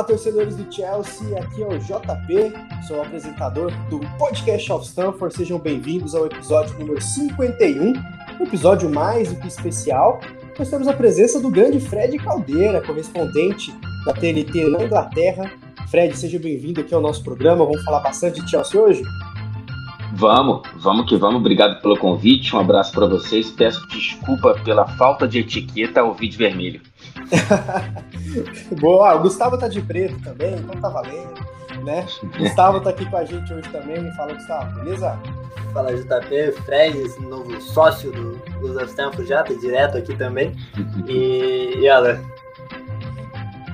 Fala, torcedores do Chelsea, aqui é o JP, sou o apresentador do Podcast of Stanford. Sejam bem-vindos ao episódio número 51, um episódio mais do que especial. Nós temos a presença do grande Fred Caldeira, correspondente da TNT na Inglaterra. Fred, seja bem-vindo aqui ao nosso programa. Vamos falar bastante de Chelsea hoje? Vamos, vamos que vamos. Obrigado pelo convite. Um abraço para vocês. Peço desculpa pela falta de etiqueta ao vídeo vermelho. Boa, o Gustavo tá de preto também, então tá valendo, né? Gustavo tá aqui com a gente hoje também. Fala, Gustavo, beleza? Fala, JP, Fred, esse novo sócio do Luz Stanford já, tá direto aqui também. E, e olha,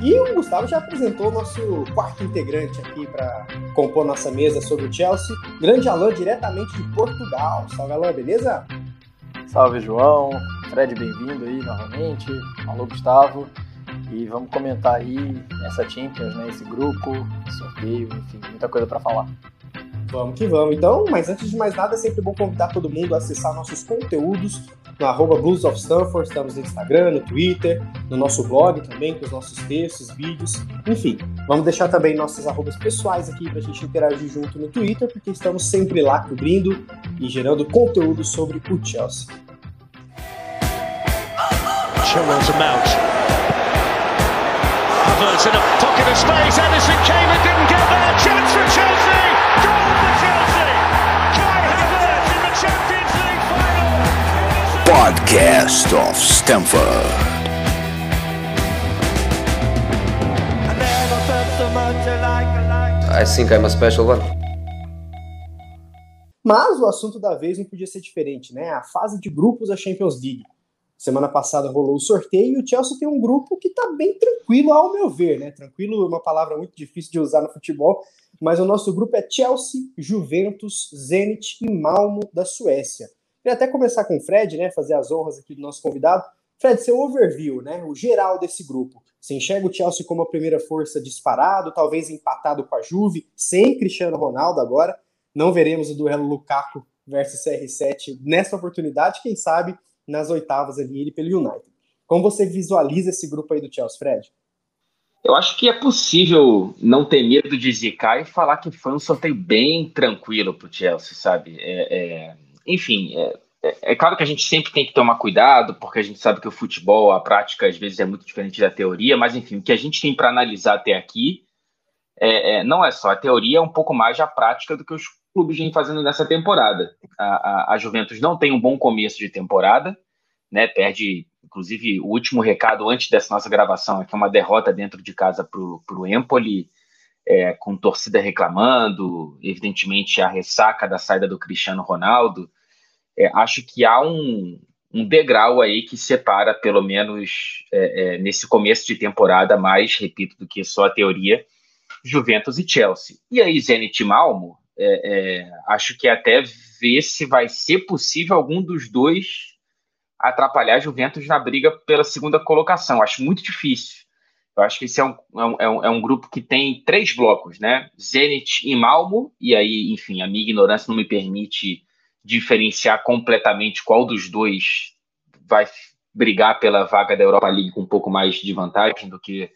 e o Gustavo já apresentou o nosso quarto integrante aqui para compor nossa mesa sobre o Chelsea. Grande Alain, diretamente de Portugal. Salve, Alain, beleza? Salve, João. Fred, bem-vindo aí novamente. Alô, Gustavo. E vamos comentar aí essa Champions, né? Esse grupo, sorteio, enfim, muita coisa para falar. Vamos que vamos. Então, mas antes de mais nada, é sempre bom convidar todo mundo a acessar nossos conteúdos no arroba Blues of Stanford, estamos no Instagram, no Twitter, no nosso blog também, com os nossos textos, vídeos, enfim. Vamos deixar também nossos arrobas pessoais aqui para a gente interagir junto no Twitter, porque estamos sempre lá cobrindo e gerando conteúdo sobre o Chelsea. Chilwell's mount. Havertz in a pocket of space. Came and didn't get. Podcast of Stamford. I think I'm a special one. Mas o assunto da vez não podia ser diferente, né? A fase de grupos da Champions League. Semana passada rolou o sorteio e o Chelsea tem um grupo que está bem tranquilo, ao meu ver, né? Tranquilo é uma palavra muito difícil de usar no futebol, mas o nosso grupo é Chelsea, Juventus, Zenit e Malmo da Suécia. Queria até começar com o Fred, né? Fazer as honras aqui do nosso convidado. Fred, seu overview, né? O geral desse grupo. Você enxerga o Chelsea como a primeira força disparado, talvez empatado com a Juve, sem Cristiano Ronaldo agora. Não veremos o duelo Lukaku versus CR7 nessa oportunidade, quem sabe nas oitavas ali, ele pelo United. Como você visualiza esse grupo aí do Chelsea, Fred? Eu acho que é possível não ter medo de zicar e falar que foi um sorteio bem tranquilo para o Chelsea, sabe? É, é, enfim, é, é, é, claro que a gente sempre tem que tomar cuidado, porque a gente sabe que o futebol, a prática, às vezes é muito diferente da teoria, mas enfim, o que a gente tem para analisar até aqui é, é, não é só a teoria, é um pouco mais a prática do que os clubes vêm fazendo nessa temporada. A, a, a, Juventus não tem um bom começo de temporada, né? Perde, inclusive, o último recado antes dessa nossa gravação, é que é uma derrota dentro de casa para o Empoli, é, com torcida reclamando, evidentemente a ressaca da saída do Cristiano Ronaldo. É, acho que há um, um degrau aí que separa, pelo menos é, é nesse começo de temporada, mais, repito, do que só a teoria, Juventus e Chelsea. E aí, Zenit e Malmo, é, é, acho que até ver se vai ser possível algum dos dois atrapalhar Juventus na briga pela segunda colocação. Acho muito difícil. Eu acho que esse é um, é um, é um é grupo que tem três blocos, né? Zenit e Malmo, e aí, enfim, a minha ignorância não me permite diferenciar completamente qual dos dois vai brigar pela vaga da Europa League com um pouco mais de vantagem do que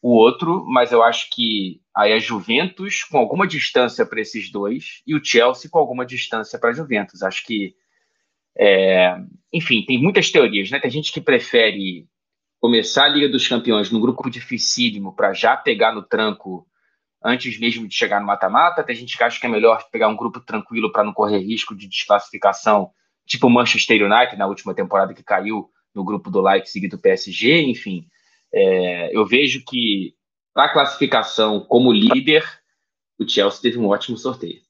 o outro, mas eu acho que aí a Juventus com alguma distância para esses dois e o Chelsea com alguma distância para a Juventus. Acho que, é, enfim, tem muitas teorias, né? Tem gente que prefere começar a Liga dos Campeões num grupo dificílimo para já pegar no tranco antes mesmo de chegar no mata-mata. Tem gente que acha que é melhor pegar um grupo tranquilo para não correr risco de desclassificação, tipo o Manchester United na última temporada que caiu no grupo do Leipzig e do PSG, enfim. É, eu vejo que, para a classificação como líder, o Chelsea teve um ótimo sorteio.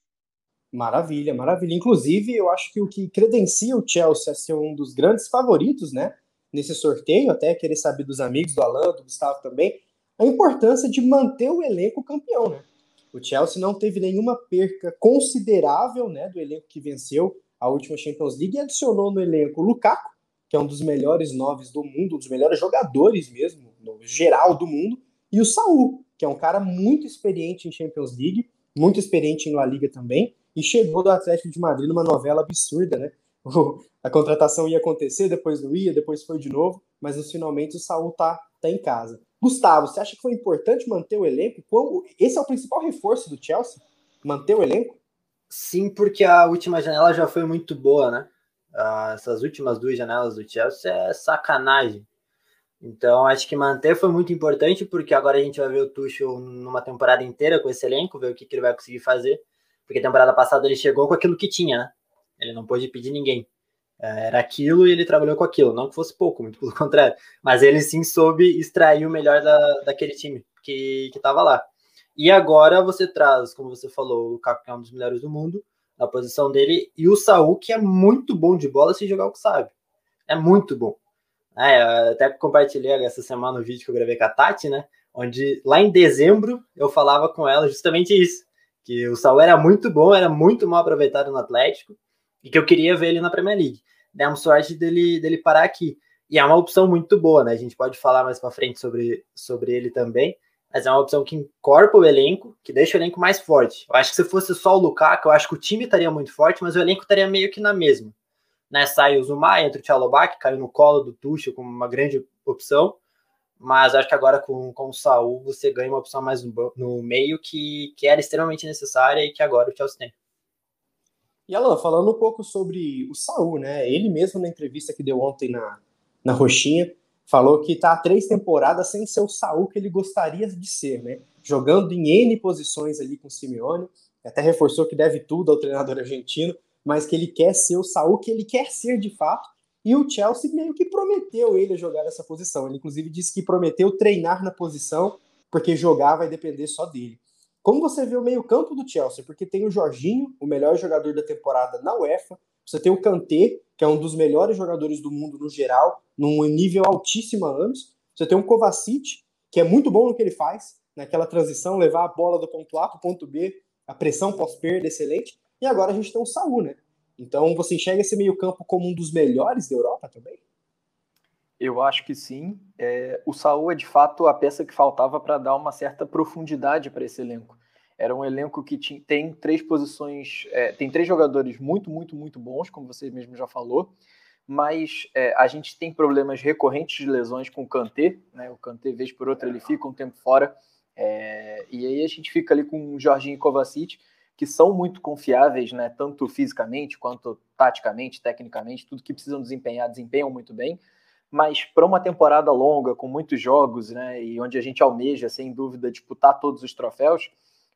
Maravilha, maravilha. Inclusive, eu acho que o que credencia o Chelsea a ser um dos grandes favoritos, né? Nesse sorteio, até querer saber dos amigos do Alan, do Gustavo também, a importância de manter o elenco campeão, né? O Chelsea não teve nenhuma perca considerável, né, do elenco que venceu a última Champions League e adicionou no elenco Lukaku, que é um dos melhores noves do mundo, um dos melhores jogadores mesmo, no geral do mundo, e o Saul, que é um cara muito experiente em Champions League, muito experiente em La Liga também, e chegou do Atlético de Madrid numa novela absurda, né? A contratação ia acontecer, depois não ia, depois foi de novo, mas finalmente o Saul tá, tá tá em casa. Gustavo, você acha que foi importante manter o elenco? Esse é o principal reforço do Chelsea? Manter o elenco? Sim, porque a última janela já foi muito boa, né? Uh, essas últimas duas janelas do Chelsea é sacanagem. Então, acho que manter foi muito importante, porque agora a gente vai ver o Tuchel numa temporada inteira com esse elenco, ver o que, que ele vai conseguir fazer. Porque temporada passada ele chegou com aquilo que tinha, né? Ele não pôde pedir ninguém. É, era aquilo e ele trabalhou com aquilo. Não que fosse pouco, muito pelo contrário. Mas ele sim soube extrair o melhor da, daquele time que estava lá. E agora você traz, como você falou, o Lukaku, que é um dos melhores do mundo, na posição dele, e o Saul, que é muito bom de bola se jogar o que sabe. É muito bom. É, até compartilhei essa semana o vídeo que eu gravei com a Tati, né? Onde lá em dezembro eu falava com ela justamente isso: que o Saul era muito bom, era muito mal aproveitado no Atlético, e que eu queria ver ele na Premier League. Demos sorte dele, dele parar aqui. E é uma opção muito boa, né? A gente pode falar mais para frente sobre, sobre ele também mas é uma opção que incorpora o elenco, que deixa o elenco mais forte. Eu acho que se fosse só o Lukaku, eu acho que o time estaria muito forte, mas o elenco estaria meio que na mesma. Né, sai o Zuma, entra o Tchalobá, que caiu no colo do Tuchel como uma grande opção, mas acho que agora com, com o Saul você ganha uma opção mais no, no meio que, que era extremamente necessária e que agora o Chelsea tem. E Alan, falando um pouco sobre o Saul, né? Ele mesmo na entrevista que deu ontem na, na Roxinha, falou que está há três temporadas sem ser o Saul que ele gostaria de ser, né? Jogando em N posições ali com o Simeone, até reforçou que deve tudo ao treinador argentino, mas que ele quer ser o Saul que ele quer ser de fato, e o Chelsea meio que prometeu ele jogar nessa posição. Ele inclusive disse que prometeu treinar na posição, porque jogar vai depender só dele. Como você vê o meio-campo do Chelsea? Porque tem o Jorginho, o melhor jogador da temporada na UEFA, você tem o Kanté, que é um dos melhores jogadores do mundo no geral, num nível altíssimo há anos. Você tem um Kovacic, que é muito bom no que ele faz, naquela transição, levar a bola do ponto A para o ponto B, a pressão pós-perda excelente. E agora a gente tem o Saúl, né? Então você enxerga esse meio-campo como um dos melhores da Europa também? Eu acho que sim. É, o Saúl é de fato a peça que faltava para dar uma certa profundidade para esse elenco. Era um elenco que tinha, tem três posições, é, tem três jogadores muito, muito, muito bons, como você mesmo já falou mas é, a gente tem problemas recorrentes de lesões com o Kanté, né? O Kanté, vez por outra, ele fica um tempo fora, é, e aí a gente fica ali com o Jorginho e Kovacic, que são muito confiáveis, né? Tanto fisicamente quanto taticamente, tecnicamente, tudo que precisam desempenhar, desempenham muito bem. Mas para uma temporada longa, com muitos jogos, né? E onde a gente almeja, sem dúvida, disputar todos os troféus,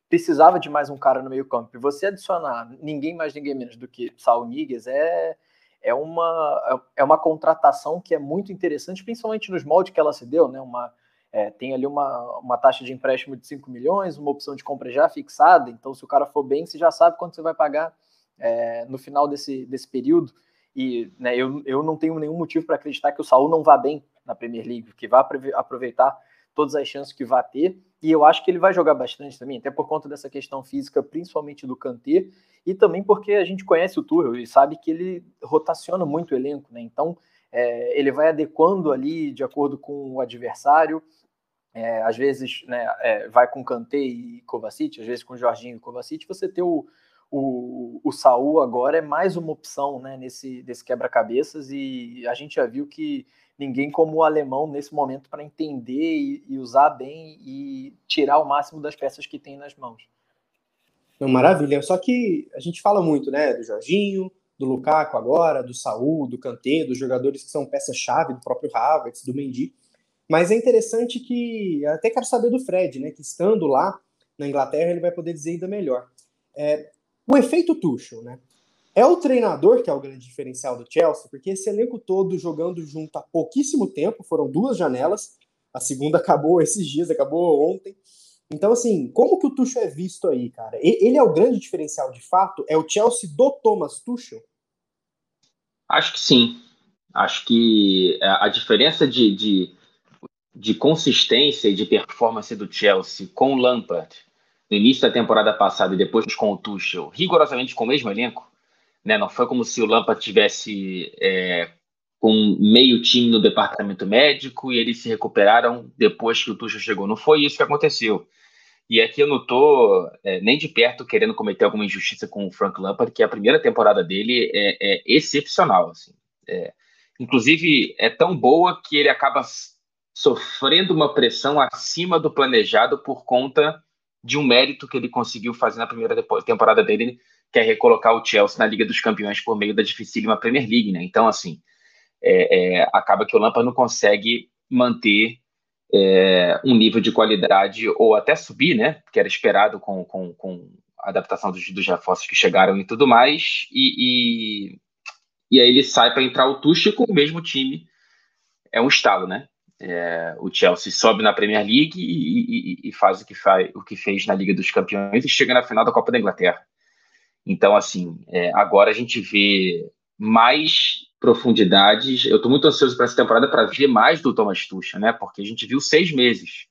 precisava de mais um cara no meio-campo. E você adicionar ninguém mais, ninguém menos do que Saul Niguez é é uma, é uma contratação que é muito interessante, principalmente nos moldes que ela se deu, né? Uma, é, tem ali uma, uma taxa de empréstimo de 5 milhões, uma opção de compra já fixada, então se o cara for bem, você já sabe quanto você vai pagar é, no final desse, desse período. E né, eu, eu não tenho nenhum motivo para acreditar que o Saul não vá bem na Premier League, que vá aproveitar todas as chances que vai ter. E eu acho que ele vai jogar bastante também, até por conta dessa questão física, principalmente do Kanté, e também porque a gente conhece o Tuchel e sabe que ele rotaciona muito o elenco, né? Então é, ele vai adequando ali de acordo com o adversário. É, às vezes né, é, vai com Kanté e Kovacic, às vezes com Jorginho e Kovacic. Você ter o, o, o Saul agora é mais uma opção né, nesse, nesse quebra-cabeças e a gente já viu que ninguém como o alemão nesse momento para entender e, e, usar bem e tirar o máximo das peças que tem nas mãos. Não, maravilha. Só que a gente fala muito, né, do Jorginho, do Lukaku agora, do Saul, do Kanté, dos jogadores que são peça-chave, do próprio Havertz, do Mendy. Mas é interessante que, até quero saber do Fred, né, que estando lá na Inglaterra ele vai poder dizer ainda melhor. É, o efeito Tuchel, né? É o treinador que é o grande diferencial do Chelsea, porque esse elenco todo jogando junto há pouquíssimo tempo, foram duas janelas, a segunda acabou esses dias, acabou ontem. Então, assim, como que o Tuchel é visto aí, cara? Ele é o grande diferencial de fato? É o Chelsea do Thomas Tuchel? Acho que sim. Acho que é, a diferença de, de, de consistência e de performance do Chelsea com o Lampard no início da temporada passada e depois com o Tuchel, rigorosamente com o mesmo elenco, né? não foi como se o Lampard tivesse é, com meio time no departamento médico e eles se recuperaram depois que o Tuchel chegou. Não foi isso que aconteceu. E aqui eu não estou é, nem de perto querendo cometer alguma injustiça com o Frank Lampard, que a primeira temporada dele é, é excepcional. Assim. É, inclusive, é tão boa que ele acaba sofrendo uma pressão acima do planejado por conta de um mérito que ele conseguiu fazer na primeira temporada dele, que é recolocar o Chelsea na Liga dos Campeões por meio da dificílima Premier League, né? Então, assim, é, é, acaba que o Lampard não consegue manter é, um nível de qualidade ou até subir, né? Que era esperado com, com, com a adaptação dos, dos reforços que chegaram e tudo mais, e, e, e aí ele sai para entrar o Tuchel com o mesmo time. É um estalo, né? É, o Chelsea sobe na Premier League e, e, e, faz o que, faz o que fez na Liga dos Campeões e chega na final da Copa da Inglaterra. Então, assim, é, agora a gente vê mais profundidades. Eu estou muito ansioso para essa temporada para ver mais do Thomas Tuchel, né? Porque a gente viu seis meses.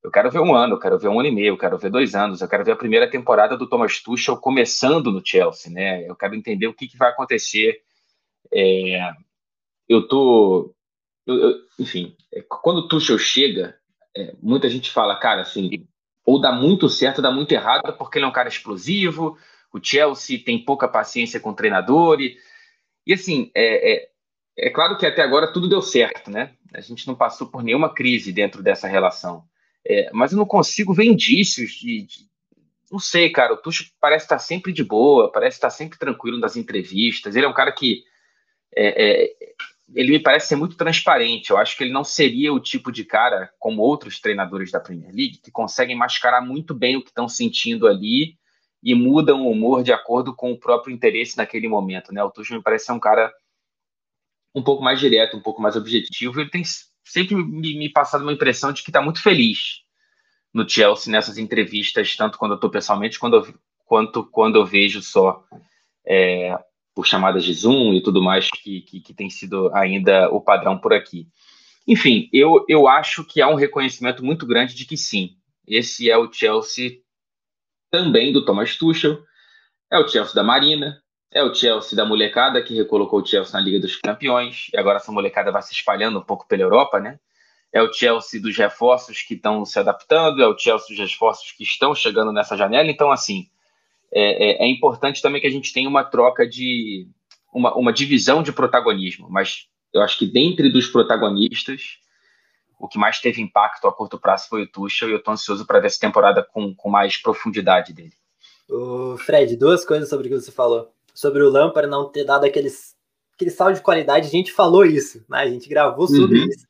Eu quero ver um ano, eu quero ver um ano e meio, eu quero ver dois anos, eu quero ver a primeira temporada do Thomas Tuchel começando no Chelsea, né? Eu quero entender o que, que vai acontecer. É, eu tô eu, eu, enfim, é, quando o Tuchel chega, é, muita gente fala, cara, assim, ou dá muito certo ou dá muito errado, porque ele é um cara explosivo, o Chelsea tem pouca paciência com o treinador, e, e assim, é, é, é claro que até agora tudo deu certo, né? A gente não passou por nenhuma crise dentro dessa relação. É, mas eu não consigo ver indícios de, de, Não sei, cara. O Tuchel parece estar sempre de boa, parece estar sempre tranquilo nas entrevistas. Ele é um cara que. É, é, ele me parece ser muito transparente. Eu acho que ele não seria o tipo de cara, como outros treinadores da Premier League, que conseguem mascarar muito bem o que estão sentindo ali e mudam o humor de acordo com o próprio interesse naquele momento. Né? O Tuchel me parece ser um cara um pouco mais direto, um pouco mais objetivo. Ele tem sempre me, me passado uma impressão de que está muito feliz no Chelsea nessas entrevistas, tanto quando eu estou pessoalmente quando eu, quanto quando eu vejo só é, por chamadas de Zoom e tudo mais, que, que, que, tem sido ainda o padrão por aqui. Enfim, eu, eu acho que há um reconhecimento muito grande de que sim, esse é o Chelsea também do Thomas Tuchel, é o Chelsea da Marina, é o Chelsea da molecada que recolocou o Chelsea na Liga dos Campeões, e agora essa molecada vai se espalhando um pouco pela Europa, né? É o Chelsea dos reforços que estão se adaptando, é o Chelsea dos reforços que estão chegando nessa janela. Então, assim, é, é, é, importante também que a gente tenha uma troca de. Uma, uma divisão de protagonismo, mas eu acho que dentre dos protagonistas, o que mais teve impacto a curto prazo foi o Tuchel e eu estou ansioso para ver essa temporada com, com mais profundidade dele. O Fred, duas coisas sobre o que você falou. Sobre o Lampard não ter dado aqueles, aquele saldo de qualidade, a gente falou isso, né? A gente gravou sobre uhum. isso.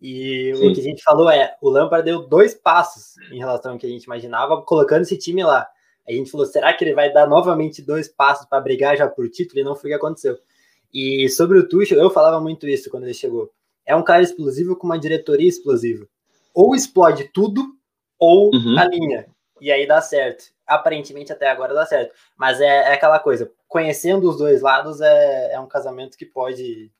E Sim. o que a gente falou é, o Lampard deu dois passos em relação ao que a gente imaginava, colocando esse time lá. A gente falou, será que ele vai dar novamente dois passos para brigar já por título? E não foi o que aconteceu. E sobre o Tuchel, eu falava muito isso quando ele chegou. É um cara explosivo com uma diretoria explosiva. Ou explode tudo, ou uhum. a linha. E aí dá certo. Aparentemente até agora dá certo. Mas é, é aquela coisa, conhecendo os dois lados, é, é um casamento que pode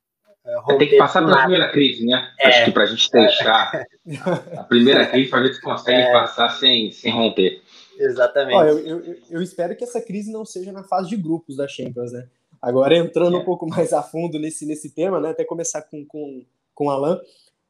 é, tem que passar pela primeira crise, né? É. Acho que para a gente testar a primeira crise para ver se consegue é. passar sem, sem romper. Exatamente. Ó, eu, eu, eu, espero que essa crise não seja na fase de grupos da Champions, né? Agora, entrando é. um pouco mais a fundo nesse, nesse tema, né? Até começar com, com, com o Alan.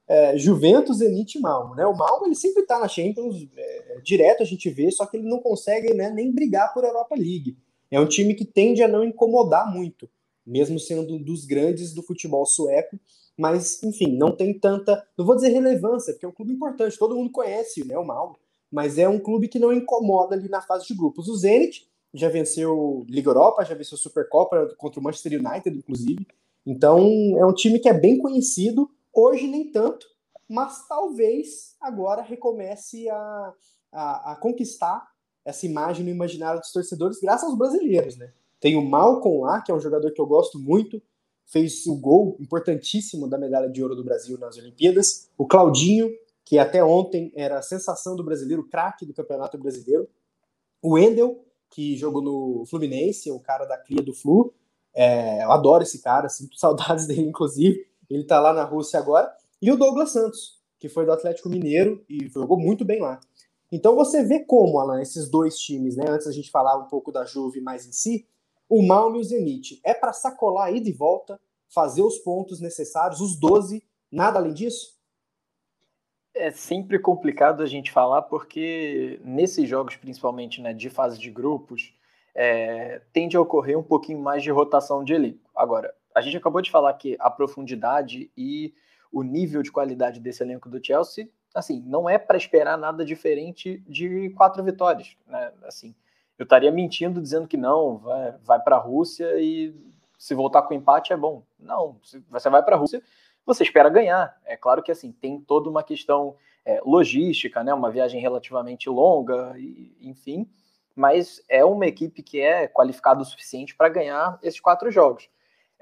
É, Juventus, Zenit e Malmo, né? O Malmo, ele sempre tá na Champions, é, direto a gente vê, só que ele não consegue né, nem brigar por Europa League. É um time que tende a não incomodar muito, mesmo sendo um dos grandes do futebol sueco, mas, enfim, não tem tanta, não vou dizer relevância, porque é um clube importante, todo mundo conhece né, o Malmo, mas é um clube que não incomoda ali na fase de grupos. O Zenit já venceu Liga Europa, já venceu Supercopa contra o Manchester United, inclusive. Então é um time que é bem conhecido, hoje nem tanto, mas talvez agora recomece a, a, a conquistar essa imagem no imaginário dos torcedores, graças aos brasileiros, né? Tem o Malcom lá, que é um jogador que eu gosto muito, fez o gol importantíssimo da medalha de ouro do Brasil nas Olimpíadas. O Claudinho, que até ontem era a sensação do brasileiro, craque do Campeonato Brasileiro. O Wendel, que jogou no Fluminense, o cara da cria do Flu. É, eu adoro esse cara, sinto saudades dele, inclusive. Ele tá lá na Rússia agora. E o Douglas Santos, que foi do Atlético Mineiro e jogou muito bem lá. Então você vê como, Alan, esses dois times, né? Antes a gente falar um pouco da Juve mais em si, o Malmo e o Zenit. É para sacolar aí de volta, fazer os pontos necessários, os 12, nada além disso? É sempre complicado a gente falar, porque nesses jogos, principalmente né, de fase de grupos, é, tende a ocorrer um pouquinho mais de rotação de elenco. Agora, a gente acabou de falar que a profundidade e o nível de qualidade desse elenco do Chelsea, assim, não é para esperar nada diferente de quatro vitórias, né? Assim, eu estaria mentindo dizendo que não, vai, vai para a Rússia e se voltar com empate é bom. Não, você vai para a Rússia, você espera ganhar. É claro que assim tem toda uma questão é, logística, né? Uma viagem relativamente longa, e, enfim, mas é uma equipe que é qualificada o suficiente para ganhar esses quatro jogos.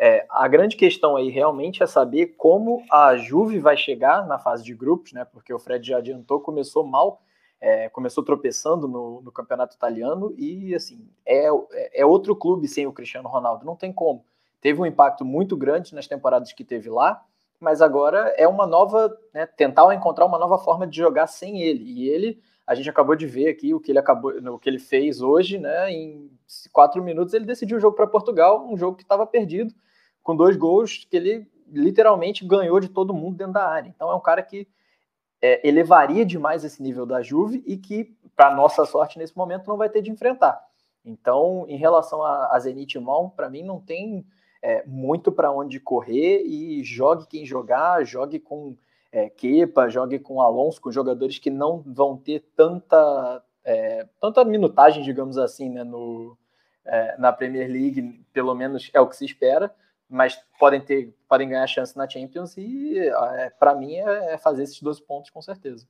É, a grande questão aí realmente é saber como a Juve vai chegar na fase de grupos, né? Porque o Fred já adiantou, começou mal, é, começou tropeçando no, no, campeonato italiano e assim é, é outro clube sem o Cristiano Ronaldo, não tem como. Teve um impacto muito grande nas temporadas que teve lá, mas agora é uma nova, né, tentar encontrar uma nova forma de jogar sem ele. E ele, a gente acabou de ver aqui o que ele acabou, o que ele fez hoje, né? Em quatro minutos ele decidiu o jogo para Portugal, um jogo que estava perdido com dois gols que ele literalmente ganhou de todo mundo dentro da área. Então é um cara que é, elevaria demais esse nível da Juve e que, para nossa sorte, nesse momento não vai ter de enfrentar. Então, em relação a, a Zenit Mão, para mim não tem é, muito para onde correr e jogue quem jogar, jogue com é, Kepa, jogue com Alonso, com jogadores que não vão ter tanta, é, tanta minutagem, digamos assim, né, no, é, na Premier League, pelo menos é o que se espera, mas podem ter, podem ganhar chance na Champions e é, para mim é, é fazer esses 12 pontos com certeza.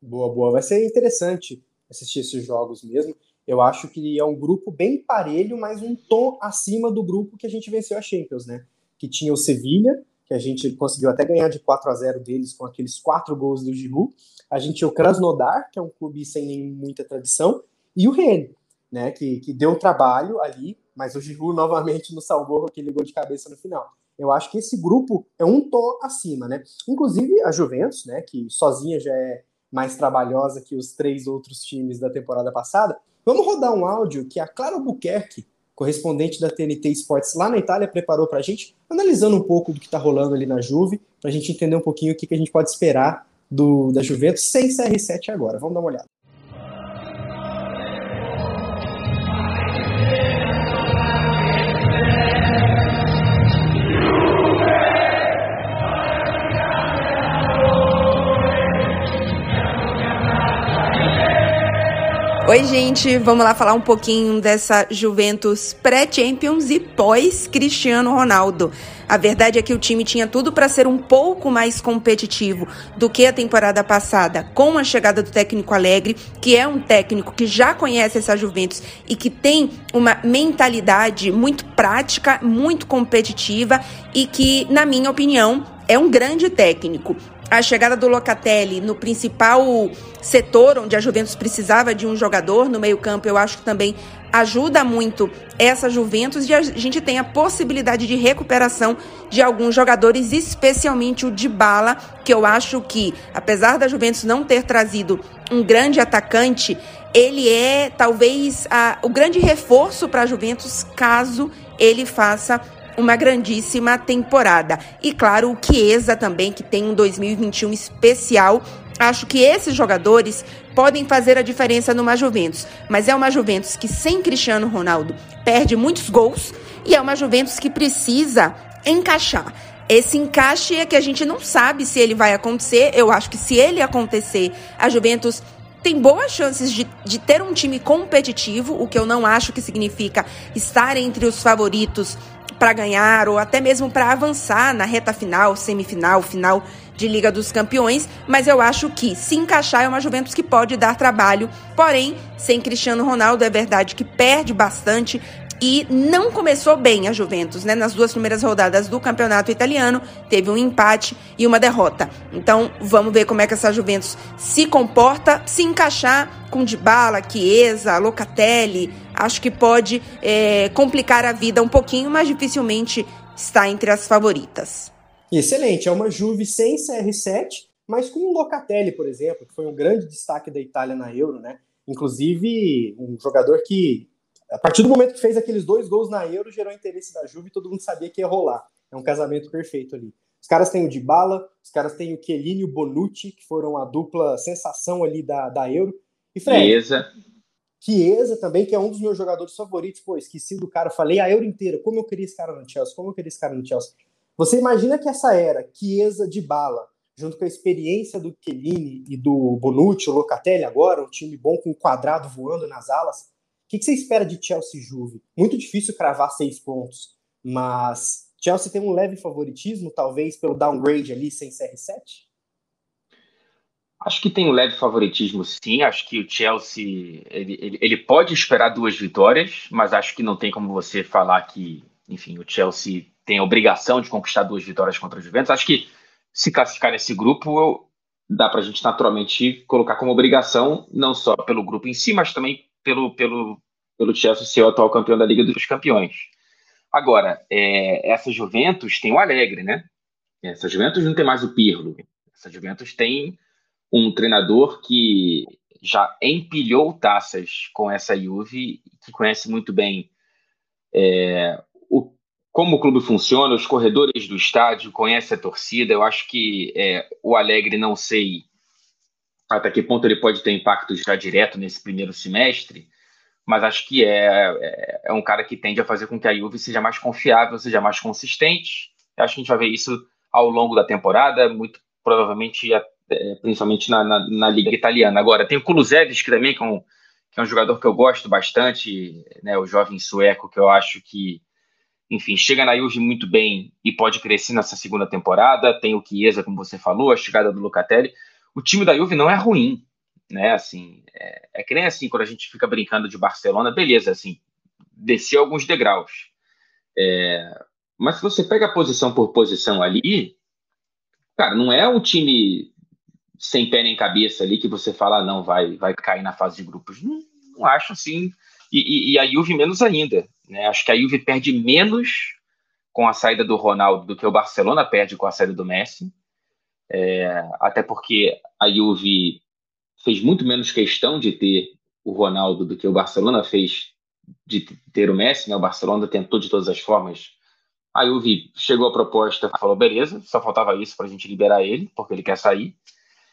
Boa, boa. Vai ser interessante assistir esses jogos mesmo. Eu acho que é um grupo bem parelho, mas um tom acima do grupo que a gente venceu a Champions, né? Que tinha o Sevilha, que a gente conseguiu até ganhar de 4 a 0 deles com aqueles quatro gols do Giroud. A gente tinha o Krasnodar, que é um clube sem muita tradição, e o Rennes, né? Que, que deu trabalho ali mas o Giroud novamente nos salvou com aquele gol de cabeça no final. Eu acho que esse grupo é um tom acima, né? Inclusive a Juventus, né, que sozinha já é mais trabalhosa que os três outros times da temporada passada. Vamos rodar um áudio que a Clara Buquerque, correspondente da TNT Sports lá na Itália, preparou para a gente, analisando um pouco do que está rolando ali na Juve, para a gente entender um pouquinho o que, que a gente pode esperar do, da Juventus sem CR7 agora. Vamos dar uma olhada. Oi, gente, vamos lá falar um pouquinho dessa Juventus pré-Champions e pós-Cristiano Ronaldo. A verdade é que o time tinha tudo para ser um pouco mais competitivo do que a temporada passada, com a chegada do técnico Alegre, que é um técnico que já conhece essa Juventus e que tem uma mentalidade muito prática, muito competitiva e que, na minha opinião, é um grande técnico a chegada do Locatelli no principal setor onde a Juventus precisava de um jogador no meio-campo, eu acho que também ajuda muito essa Juventus e a gente tem a possibilidade de recuperação de alguns jogadores, especialmente o Dybala, que eu acho que, apesar da Juventus não ter trazido um grande atacante, ele é talvez a, o grande reforço para a Juventus caso ele faça uma grandíssima temporada. E claro, o Chiesa também, que tem um 2021 especial. Acho que esses jogadores podem fazer a diferença numa Juventus, mas é uma Juventus que sem Cristiano Ronaldo perde muitos gols e é uma Juventus que precisa encaixar. Esse encaixe é que a gente não sabe se ele vai acontecer. Eu acho que se ele acontecer, a Juventus tem boas chances de, de ter um time competitivo, o que eu não acho que significa estar entre os favoritos para ganhar ou até mesmo para avançar na reta final, semifinal, final de Liga dos Campeões, mas eu acho que se encaixar é uma Juventus que pode dar trabalho, porém, sem Cristiano Ronaldo é verdade que perde bastante, e não começou bem a Juventus, né? Nas duas primeiras rodadas do campeonato italiano, teve um empate e uma derrota. Então, vamos ver como é que essa Juventus se comporta, se encaixar com Dybala, Chiesa, Locatelli. Acho que pode é, complicar a vida um pouquinho, mas dificilmente está entre as favoritas. Excelente, é uma Juve sem CR7, mas com um Locatelli, por exemplo, que foi um grande destaque da Itália na Euro, né? Inclusive, um jogador que a partir do momento que fez aqueles dois gols na Euro, gerou interesse da Juve e todo mundo sabia que ia rolar. É um casamento perfeito ali. Os caras têm o Dybala, os caras têm o Chiellini e o Bonucci, que foram a dupla sensação ali da, da Euro. E Fred, Chiesa. Chiesa também, que é um dos meus jogadores favoritos. Pô, esqueci do cara, falei a Euro inteira, como eu queria esse cara no Chelsea, como eu queria esse cara no Chelsea. Você imagina que essa era, Chiesa de bala, junto com a experiência do Chiellini e do Bonucci, o Locatelli agora, um time bom com quadrado voando nas alas. O que, que você espera de Chelsea Juve? Muito difícil cravar seis pontos, mas Chelsea tem um leve favoritismo, talvez pelo downgrade ali sem CR7? Acho que tem um leve favoritismo, sim. Acho que o Chelsea ele, ele, ele, pode esperar duas vitórias, mas acho que não tem como você falar que, enfim, o Chelsea tem a obrigação de conquistar duas vitórias contra o Juventus. Acho que se classificar nesse grupo dá para a gente naturalmente colocar como obrigação, não só pelo grupo em si, mas também pelo, pelo, pelo Chelsea ser o atual campeão da Liga dos Campeões. Agora, é, essa Juventus tem o Alegre, né? Essa Juventus não tem mais o Pirlo. Essa Juventus tem um treinador que já empilhou taças com essa Juve, que conhece muito bem é, o, como o clube funciona, os corredores do estádio, conhece a torcida. Eu acho que é, o Alegre, não sei até que ponto ele pode ter impacto já direto nesse primeiro semestre, mas acho que é, é, é, um cara que tende a fazer com que a Juve seja mais confiável, seja mais consistente. Eu acho que a gente vai ver isso ao longo da temporada, muito provavelmente, é, principalmente na, na, na, Liga Italiana. Agora, tem o Kulusevski também, que é, um, que é um jogador que eu gosto bastante, né, o jovem sueco, que eu acho que, enfim, chega na Juve muito bem e pode crescer nessa segunda temporada. Tem o Chiesa, como você falou, a chegada do Locatelli. O time da Juve não é ruim, né? Assim, é, é que nem assim, quando a gente fica brincando de Barcelona, beleza, assim, desceu alguns degraus. É, mas se você pega posição por posição ali, cara, não é um time sem pé nem cabeça ali que você fala, não, vai, vai cair na fase de grupos. Não, não acho assim. E, e, e, a Juve menos ainda. Né? Acho que a Juve perde menos com a saída do Ronaldo do que o Barcelona perde com a saída do Messi. É, até porque a Juve fez muito menos questão de ter o Ronaldo do que o Barcelona fez de ter o Messi, né? O Barcelona tentou de todas as formas. A Juve chegou a proposta, falou beleza, só faltava isso para a gente liberar ele, porque ele quer sair.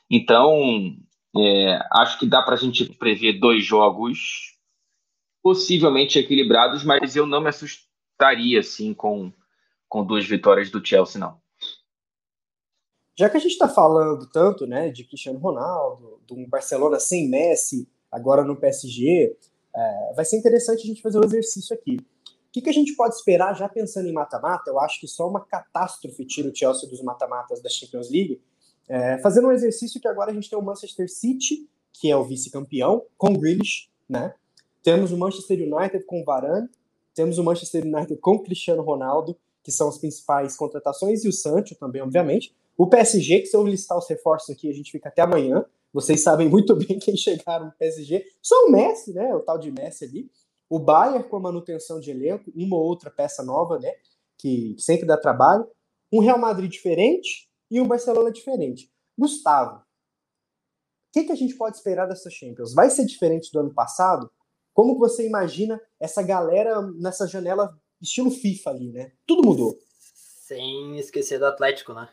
Então, é, acho que dá para a gente prever dois jogos possivelmente equilibrados, mas eu não me assustaria assim com, com duas vitórias do Chelsea, não. Já que a gente está falando tanto né, de Cristiano Ronaldo, de um Barcelona sem Messi, agora no PSG, é, vai ser interessante a gente fazer um exercício aqui. O que, que a gente pode esperar já pensando em mata-mata? Eu acho que só uma catástrofe tira o Chelsea dos mata-matas da Champions League. É, fazendo um exercício que agora a gente tem o Manchester City, que é o vice-campeão, com Grealish, né? Temos o Manchester United com Varane, temos o Manchester United com Cristiano Ronaldo, que são as principais contratações, e o Sancho também, obviamente. O PSG, que se eu listar os reforços aqui, a gente fica até amanhã. Vocês sabem muito bem quem chegaram no PSG. Só o Messi, né? O tal de Messi ali. O Bayern com a manutenção de elenco, uma ou outra peça nova, né? Que sempre dá trabalho. Um Real Madrid diferente e um Barcelona diferente. Gustavo, o que, que a gente pode esperar dessa Champions? Vai ser diferente do ano passado? Como você imagina essa galera nessa janela estilo FIFA ali, né? Tudo mudou. Sem esquecer do Atlético, né?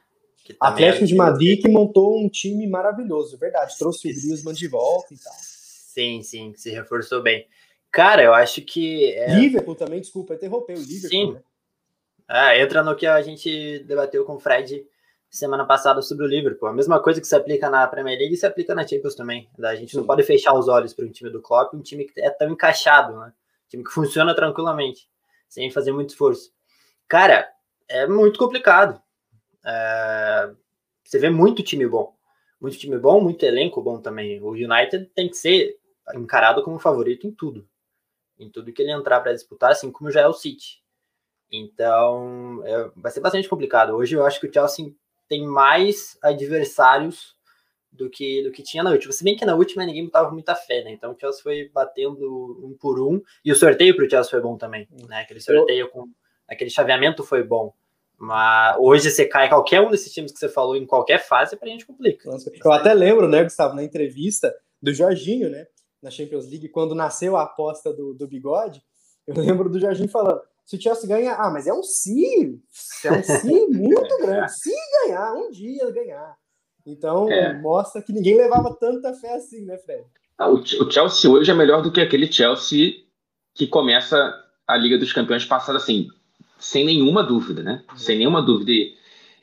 Atlético de Madrid que montou um time maravilhoso, verdade. Trouxe o Griezmann de volta e tal. Sim, sim, se reforçou bem. Cara, eu acho que. É... Liverpool também, desculpa, interrompeu o Liverpool. Sim. Né? Ah, entra no que a gente debateu com o Fred semana passada sobre o Liverpool. A mesma coisa que se aplica na Premier League se aplica na Champions também. A gente não pode fechar os olhos para um time do Klopp, um time que é tão encaixado, né? Um time que funciona tranquilamente, sem fazer muito esforço. Cara, é muito complicado. É, você vê muito time bom. Muito time bom, muito elenco bom também. O United tem que ser encarado como favorito em tudo. Em tudo que ele entrar para disputar, assim como já é o City. Então, é, vai ser bastante complicado. Hoje eu acho que o Chelsea tem mais adversários do que do que tinha na última. Se bem que na última ninguém botava muita fé, né? Então o Chelsea foi batendo um por um. E o sorteio para o Chelsea foi bom também, né? Aquele sorteio com aquele chaveamento foi bom. Mas hoje você cai qualquer um desses times que você falou em qualquer fase, pra gente complica. Eu até lembro, né, Gustavo, na entrevista do Jorginho, né, na Champions League, quando nasceu a aposta do, do bigode, eu lembro do Jorginho falando: se o Chelsea ganha, ah, mas é um se, é um se muito grande. Se ganhar, um dia ganhar. Então, é. mostra que ninguém levava tanta fé assim, né, Fred? Ah, o, o Chelsea hoje é melhor do que aquele Chelsea que começa a Liga dos Campeões passada assim sem nenhuma dúvida, né? Uhum. Sem nenhuma dúvida. E,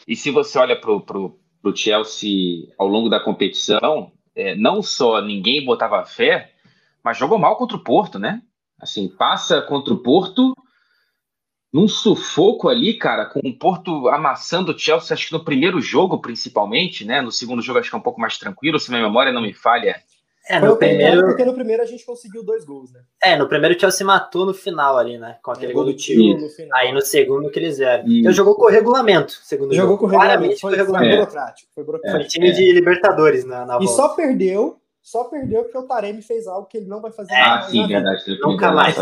e se você olha para o Chelsea ao longo da competição, é, não só ninguém botava fé, mas jogou mal contra o Porto, né? Assim, passa contra o Porto num sufoco ali, cara, com o Porto amassando o Chelsea, acho que no primeiro jogo, principalmente, né? No segundo jogo, acho que é um pouco mais tranquilo, se minha memória não me falha. É, no primeiro... Porque no primeiro a gente conseguiu dois gols, né? É, no primeiro o Chelsea matou no final ali, né? Com aquele é, gol do tio. No Aí no segundo que eles vieram. Então jogou com regulamento, segundo Jogou jogo. com regulamento, foi, regulamento. burocrático. Foi burocrático. Foi time de Libertadores na, na E volta. só perdeu só perdeu porque o Taremi fez algo que ele não vai fazer ah, sim, verdade. Nunca mais.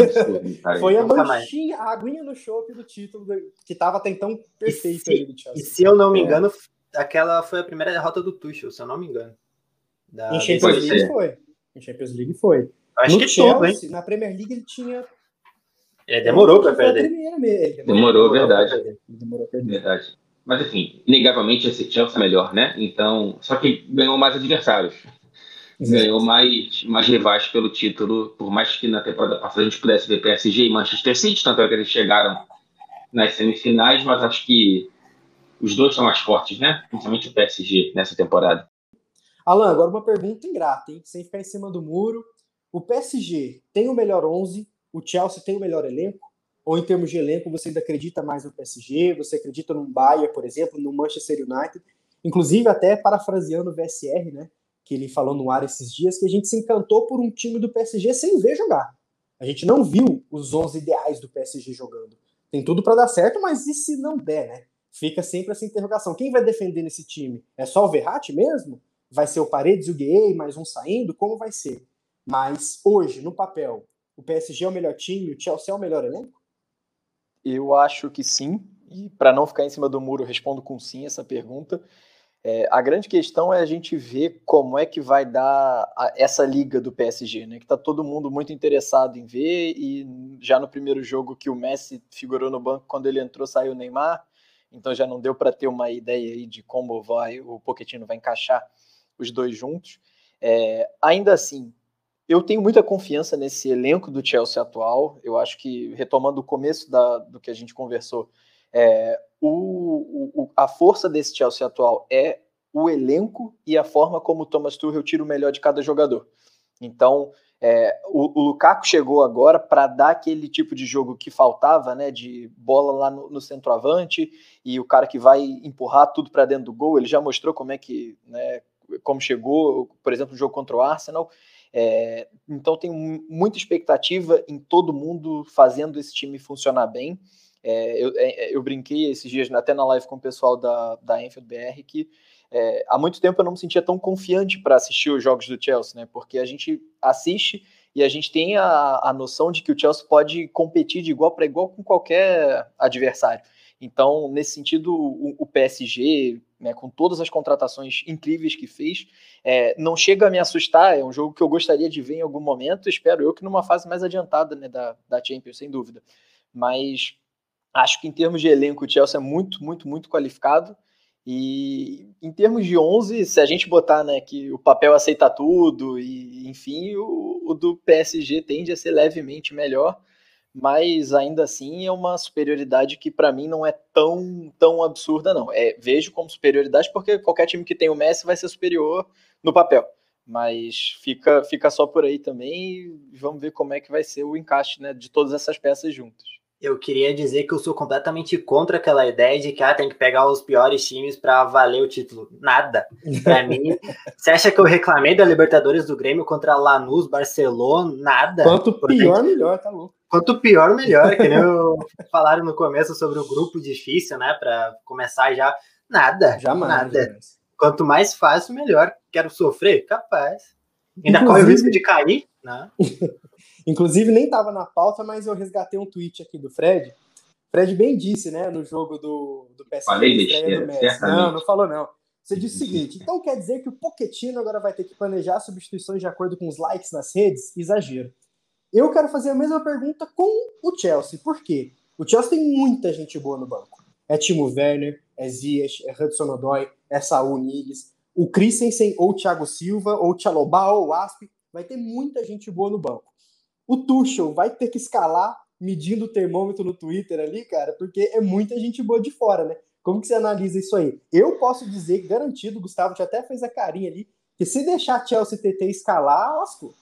Foi a manchinha, a aguinha no chope do título que estava até então perfeito se, do Chelsea. E se eu não me é. engano, aquela foi a primeira derrota do Tuchel, se eu não me engano. Da... Em Champions League foi. Em Champions League foi. Acho no que Chelsea, tudo, na Premier League ele tinha ele demorou para perder. Demorou, demorou, verdade. Demorou perder. Verdade. Mas enfim, inegavelmente esse Chelsea é melhor, né? Então, só que ganhou mais adversários ganhou mais, mais rivais pelo título, por mais que na temporada passada a gente pudesse ver PSG e Manchester City, tanto é que eles chegaram nas semifinais, mas acho que os dois são mais fortes, né? Principalmente o PSG nessa temporada. Alan, agora uma pergunta ingrata, hein? Sem ficar em cima do muro. O PSG tem o melhor 11, o Chelsea tem o melhor elenco? Ou em termos de elenco, você ainda acredita mais no PSG? Você acredita no Bayern, por exemplo, no Manchester United? Inclusive, até parafraseando o VSR, né? Que ele falou no ar esses dias, que a gente se encantou por um time do PSG sem ver jogar. A gente não viu os 11 ideais do PSG jogando. Tem tudo para dar certo, mas e se não der, né? Fica sempre essa interrogação. Quem vai defender nesse time? É só o Verratti mesmo? Vai ser o Paredes e o Gueye, mais um saindo? Como vai ser? Mas hoje, no papel, o PSG é o melhor time, o Chelsea é o melhor elenco? Eu acho que sim. E para não ficar em cima do muro, respondo com sim essa pergunta. É, a grande questão é a gente ver como é que vai dar a, essa liga do PSG, né? Que está todo mundo muito interessado em ver e já no primeiro jogo que o Messi figurou no banco quando ele entrou saiu o Neymar, então já não deu para ter uma ideia aí de como vai o Pochettino vai encaixar os dois juntos. É, ainda assim, eu tenho muita confiança nesse elenco do Chelsea atual. Eu acho que retomando o começo da, do que a gente conversou, é, o, o, a força desse Chelsea atual é o elenco e a forma como o Thomas Tuchel tira o melhor de cada jogador. Então, é, o, o, Lukaku chegou agora para dar aquele tipo de jogo que faltava, né, de bola lá no, no centroavante e o cara que vai empurrar tudo para dentro do gol. Ele já mostrou como é que, né, como chegou, por exemplo, no jogo contra o Arsenal. É, então, tem muita expectativa em todo mundo fazendo esse time funcionar bem. É, eu, é, eu, brinquei esses dias até na live com o pessoal da, da Enfield BR que é, há muito tempo eu não me sentia tão confiante para assistir os jogos do Chelsea, né? Porque a gente assiste e a gente tem a, a noção de que o Chelsea pode competir de igual para igual com qualquer adversário. Então, nesse sentido, o, o PSG, né, com todas as contratações incríveis que fez, é, não chega a me assustar. É um jogo que eu gostaria de ver em algum momento. Espero eu que numa fase mais adiantada né, da, da Champions, sem dúvida. Mas Acho que em termos de elenco, o Chelsea é muito, muito, muito qualificado. E em termos de 11, se a gente botar né, que o papel aceita tudo, e enfim, o, o do PSG tende a ser levemente melhor, mas ainda assim é uma superioridade que para mim não é tão, tão absurda, não. É, vejo como superioridade porque qualquer time que tem o Messi vai ser superior no papel. Mas fica, fica só por aí também e vamos ver como é que vai ser o encaixe né, de todas essas peças juntas eu queria dizer que eu sou completamente contra aquela ideia de que ah, tem que pegar os piores times para valer o título. Nada. Para mim, você acha que eu reclamei da Libertadores do Grêmio contra Lanús, Barcelona? Nada. Quanto pior, melhor, tá louco. Quanto pior, melhor. Que nem eu falaram no começo sobre o grupo difícil, né? Para começar já. Nada. Jamais. Nada. Quanto mais fácil, melhor. Quero sofrer? Capaz. Ainda corre o risco de cair? Né? Inclusive, nem estava na pauta, mas eu resgatei um tweet aqui do Fred. Fred bem disse, né, no jogo do, do PSG. Falei besteira. Não, não falou não. Você disse o seguinte, então quer dizer que o Pochettino agora vai ter que planejar substituições de acordo com os likes nas redes? Exagero. Eu quero fazer a mesma pergunta com o Chelsea. Por quê? O Chelsea tem muita gente boa no banco. É Timo Werner, é Ziyech, é Hudson Odoi, é Saul Niguez, o Christensen ou o Thiago Silva, ou o Tchalobá ou o Asp. Vai ter muita gente boa no banco o Tuchel vai ter que escalar medindo o termômetro no Twitter ali, cara, porque é muita gente boa de fora, né? Como que você analisa isso aí? Eu posso dizer, garantido, Gustavo já até fez a carinha ali, que se deixar Chelsea TT escalar, lascou.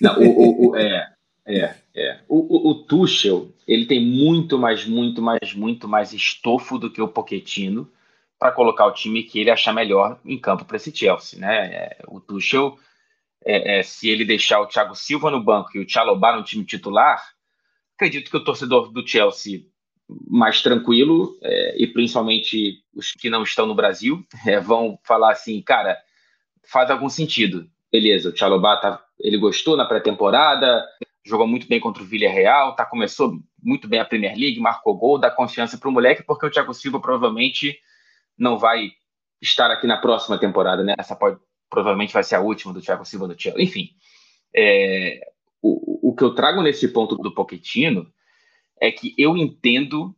Não, o, o, é, é, é. O, o, o, Tuchel, ele tem muito mais, muito mais, muito mais estofo do que o Pochettino para colocar o time que ele achar melhor em campo para esse Chelsea, né? É, o Tuchel, é, é, se ele deixar o Thiago Silva no banco e o Chalobah no time titular, acredito que o torcedor do Chelsea mais tranquilo, é, e principalmente os que não estão no Brasil, é, vão falar assim, cara, faz algum sentido. Beleza, o Chalobah tá, ele gostou na pré-temporada, jogou muito bem contra o Villarreal, tá, começou muito bem a Premier League, marcou gol, dá confiança para o moleque, porque o Thiago Silva provavelmente não vai estar aqui na próxima temporada, né? Essa pode, provavelmente vai ser a última do Thiago Silva no Chelsea. Enfim, é, o, o que eu trago nesse ponto do Pochettino é que eu entendo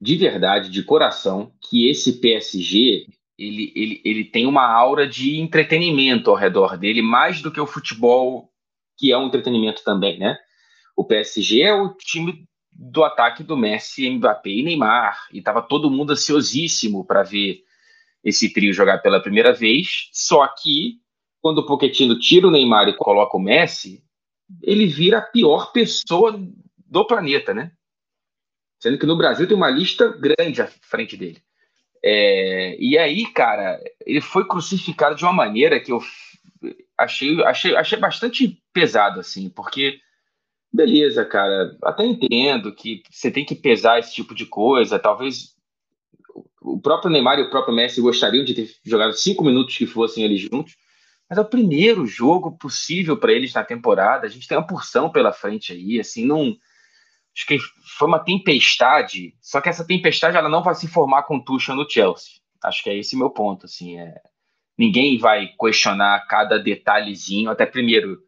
de verdade, de coração, que esse PSG ele, ele, ele tem uma aura de entretenimento ao redor dele, mais do que o futebol, que é um entretenimento também, né? O PSG é o time do ataque do Messi, Mbappé e Neymar, e estava todo mundo ansiosíssimo para ver esse trio jogar pela primeira vez, só que quando o Pochettino tira o Neymar e coloca o Messi, ele vira a pior pessoa do planeta, né? Sendo que no Brasil tem uma lista grande à frente dele. É, e aí, cara, ele foi crucificado de uma maneira que eu achei, achei, achei bastante pesado, assim, porque, beleza, cara, até entendo que você tem que pesar esse tipo de coisa, talvez o próprio Neymar e o próprio Messi gostariam de ter jogado cinco minutos que fossem eles juntos, mas é o primeiro jogo possível para eles na temporada, a gente tem uma porção pela frente aí, assim, não acho que foi uma tempestade, só que essa tempestade ela não vai se formar com Tuchel no Chelsea. Acho que é esse meu ponto, assim, é ninguém vai questionar cada detalhezinho, até primeiro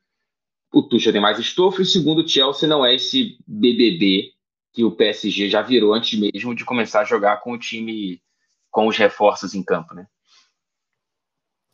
o Tuchel tem mais estofo e segundo o Chelsea não é esse BBB que o PSG já virou antes mesmo de começar a jogar com o time com os reforços em campo, né?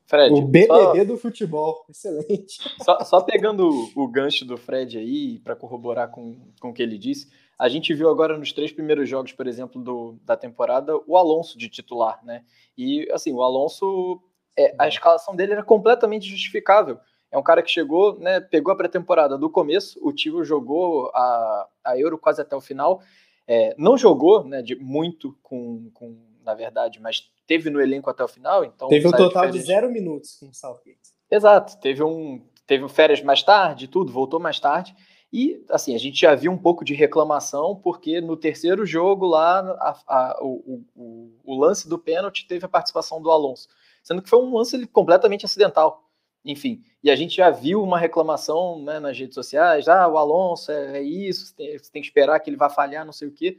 Fred, o BBB só, do futebol, excelente. Só, só pegando o, o, gancho do Fred aí, para corroborar com, com o que ele disse, a gente viu agora nos três primeiros jogos, por exemplo, do, da temporada, o Alonso de titular, né? E, assim, o Alonso, é, a escalação dele era completamente justificável. É um cara que chegou, né, pegou a pré-temporada do começo, o Tivo jogou a, a Euro quase até o final, é, não jogou né, de muito com, com, na verdade, mas teve no elenco até o final, então... Teve um total de, de zero minutos com o Southgate. Exato, teve um, teve férias mais tarde, tudo, voltou mais tarde, e, assim, a gente já viu um pouco de reclamação, porque no terceiro jogo lá, a, a, o, o, o, lance do pênalti teve a participação do Alonso, sendo que foi um lance completamente acidental. Enfim, e a gente já viu uma reclamação né, nas redes sociais, ah, o Alonso é, é isso, você tem, você tem que esperar que ele vá falhar, não sei o quê.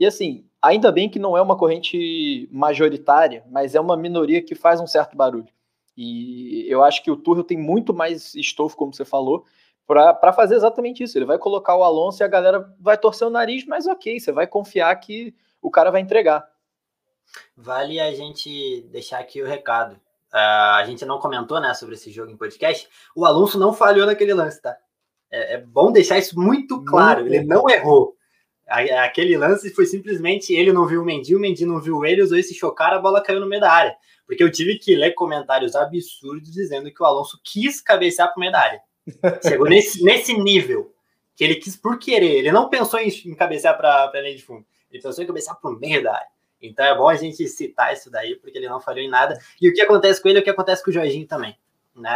E assim, ainda bem que não é uma corrente majoritária, mas é uma minoria que faz um certo barulho. E eu acho que o Tuchel tem muito mais estofo, como você falou, para fazer exatamente isso. Ele vai colocar o Alonso e a galera vai torcer o nariz, mas ok, você vai confiar que o cara vai entregar. Vale a gente deixar aqui o recado. Uh, a gente não comentou né, sobre esse jogo em podcast. O Alonso não falhou naquele lance, tá? É, é bom deixar isso muito claro. Muito ele não errou. Aquele lance foi simplesmente ele não viu o Mendy, o Mendy não viu ele, os dois se chocaram, a bola caiu no meio da área. Porque eu tive que ler comentários absurdos dizendo que o Alonso quis cabecear para o meio da área. Chegou nesse, nesse nível. Que ele quis por querer. Ele não pensou em, em cabecear para a linha de fundo. Ele pensou em cabecear para o meio da área. Então é bom a gente citar isso daí, porque ele não falhou em nada. E o que acontece com ele é o que acontece com o Jorginho também. Né?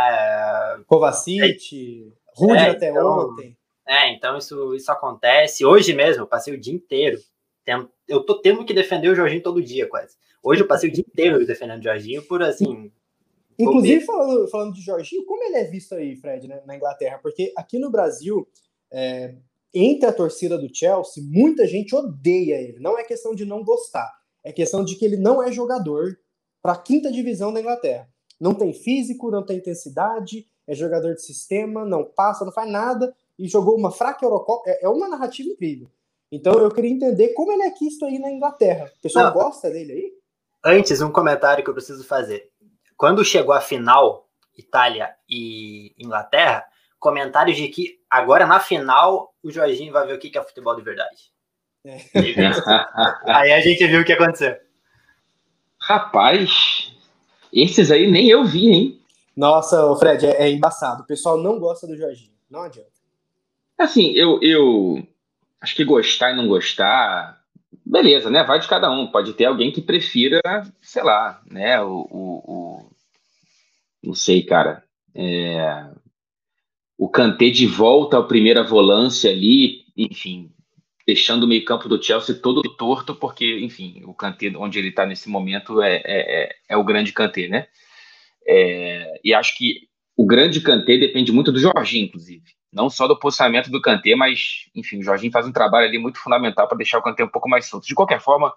Kovacic, é, Rude é, até então, ontem. É, então isso, isso acontece. Hoje mesmo, eu passei o dia inteiro. Tendo, eu tô tendo que defender o Jorginho todo dia, quase. Hoje eu passei o dia inteiro defendendo o Jorginho por assim. Inclusive, falando, falando de Jorginho, como ele é visto aí, Fred, né, na Inglaterra? Porque aqui no Brasil, é, entre a torcida do Chelsea, muita gente odeia ele. Não é questão de não gostar, é questão de que ele não é jogador para a quinta divisão da Inglaterra. Não tem físico, não tem intensidade, é jogador de sistema, não passa, não faz nada e jogou uma fraca Eurocopa. É, é uma narrativa incrível. Então eu queria entender como ele é quisto aí na Inglaterra. O pessoal Não, gosta dele aí? Antes, um comentário que eu preciso fazer. Quando chegou a final, Itália e Inglaterra, comentários de que agora na final o Jorginho vai ver o que é futebol de verdade. É. aí a gente viu o que aconteceu. Rapaz, esses aí nem eu vi, hein? Nossa, Fred, é, é embaçado. O pessoal não gosta do Jorginho. Não adianta. Assim, eu, eu acho que gostar e não gostar, beleza, né? Vai de cada um. Pode ter alguém que prefira, sei lá, né? O, o, o não sei, cara. É, o Kanté de volta ao primeira volância ali, enfim, deixando o meio-campo do Chelsea todo torto, porque, enfim, o Kanté, onde ele está nesse momento, é, é, é, é, o grande Kanté, né? É, e acho que o grande Kanté depende muito do Jorginho, inclusive. Não só do posicionamento do Kanté, mas, enfim, o Jorginho faz um trabalho ali muito fundamental para deixar o Kanté um pouco mais solto. De qualquer forma,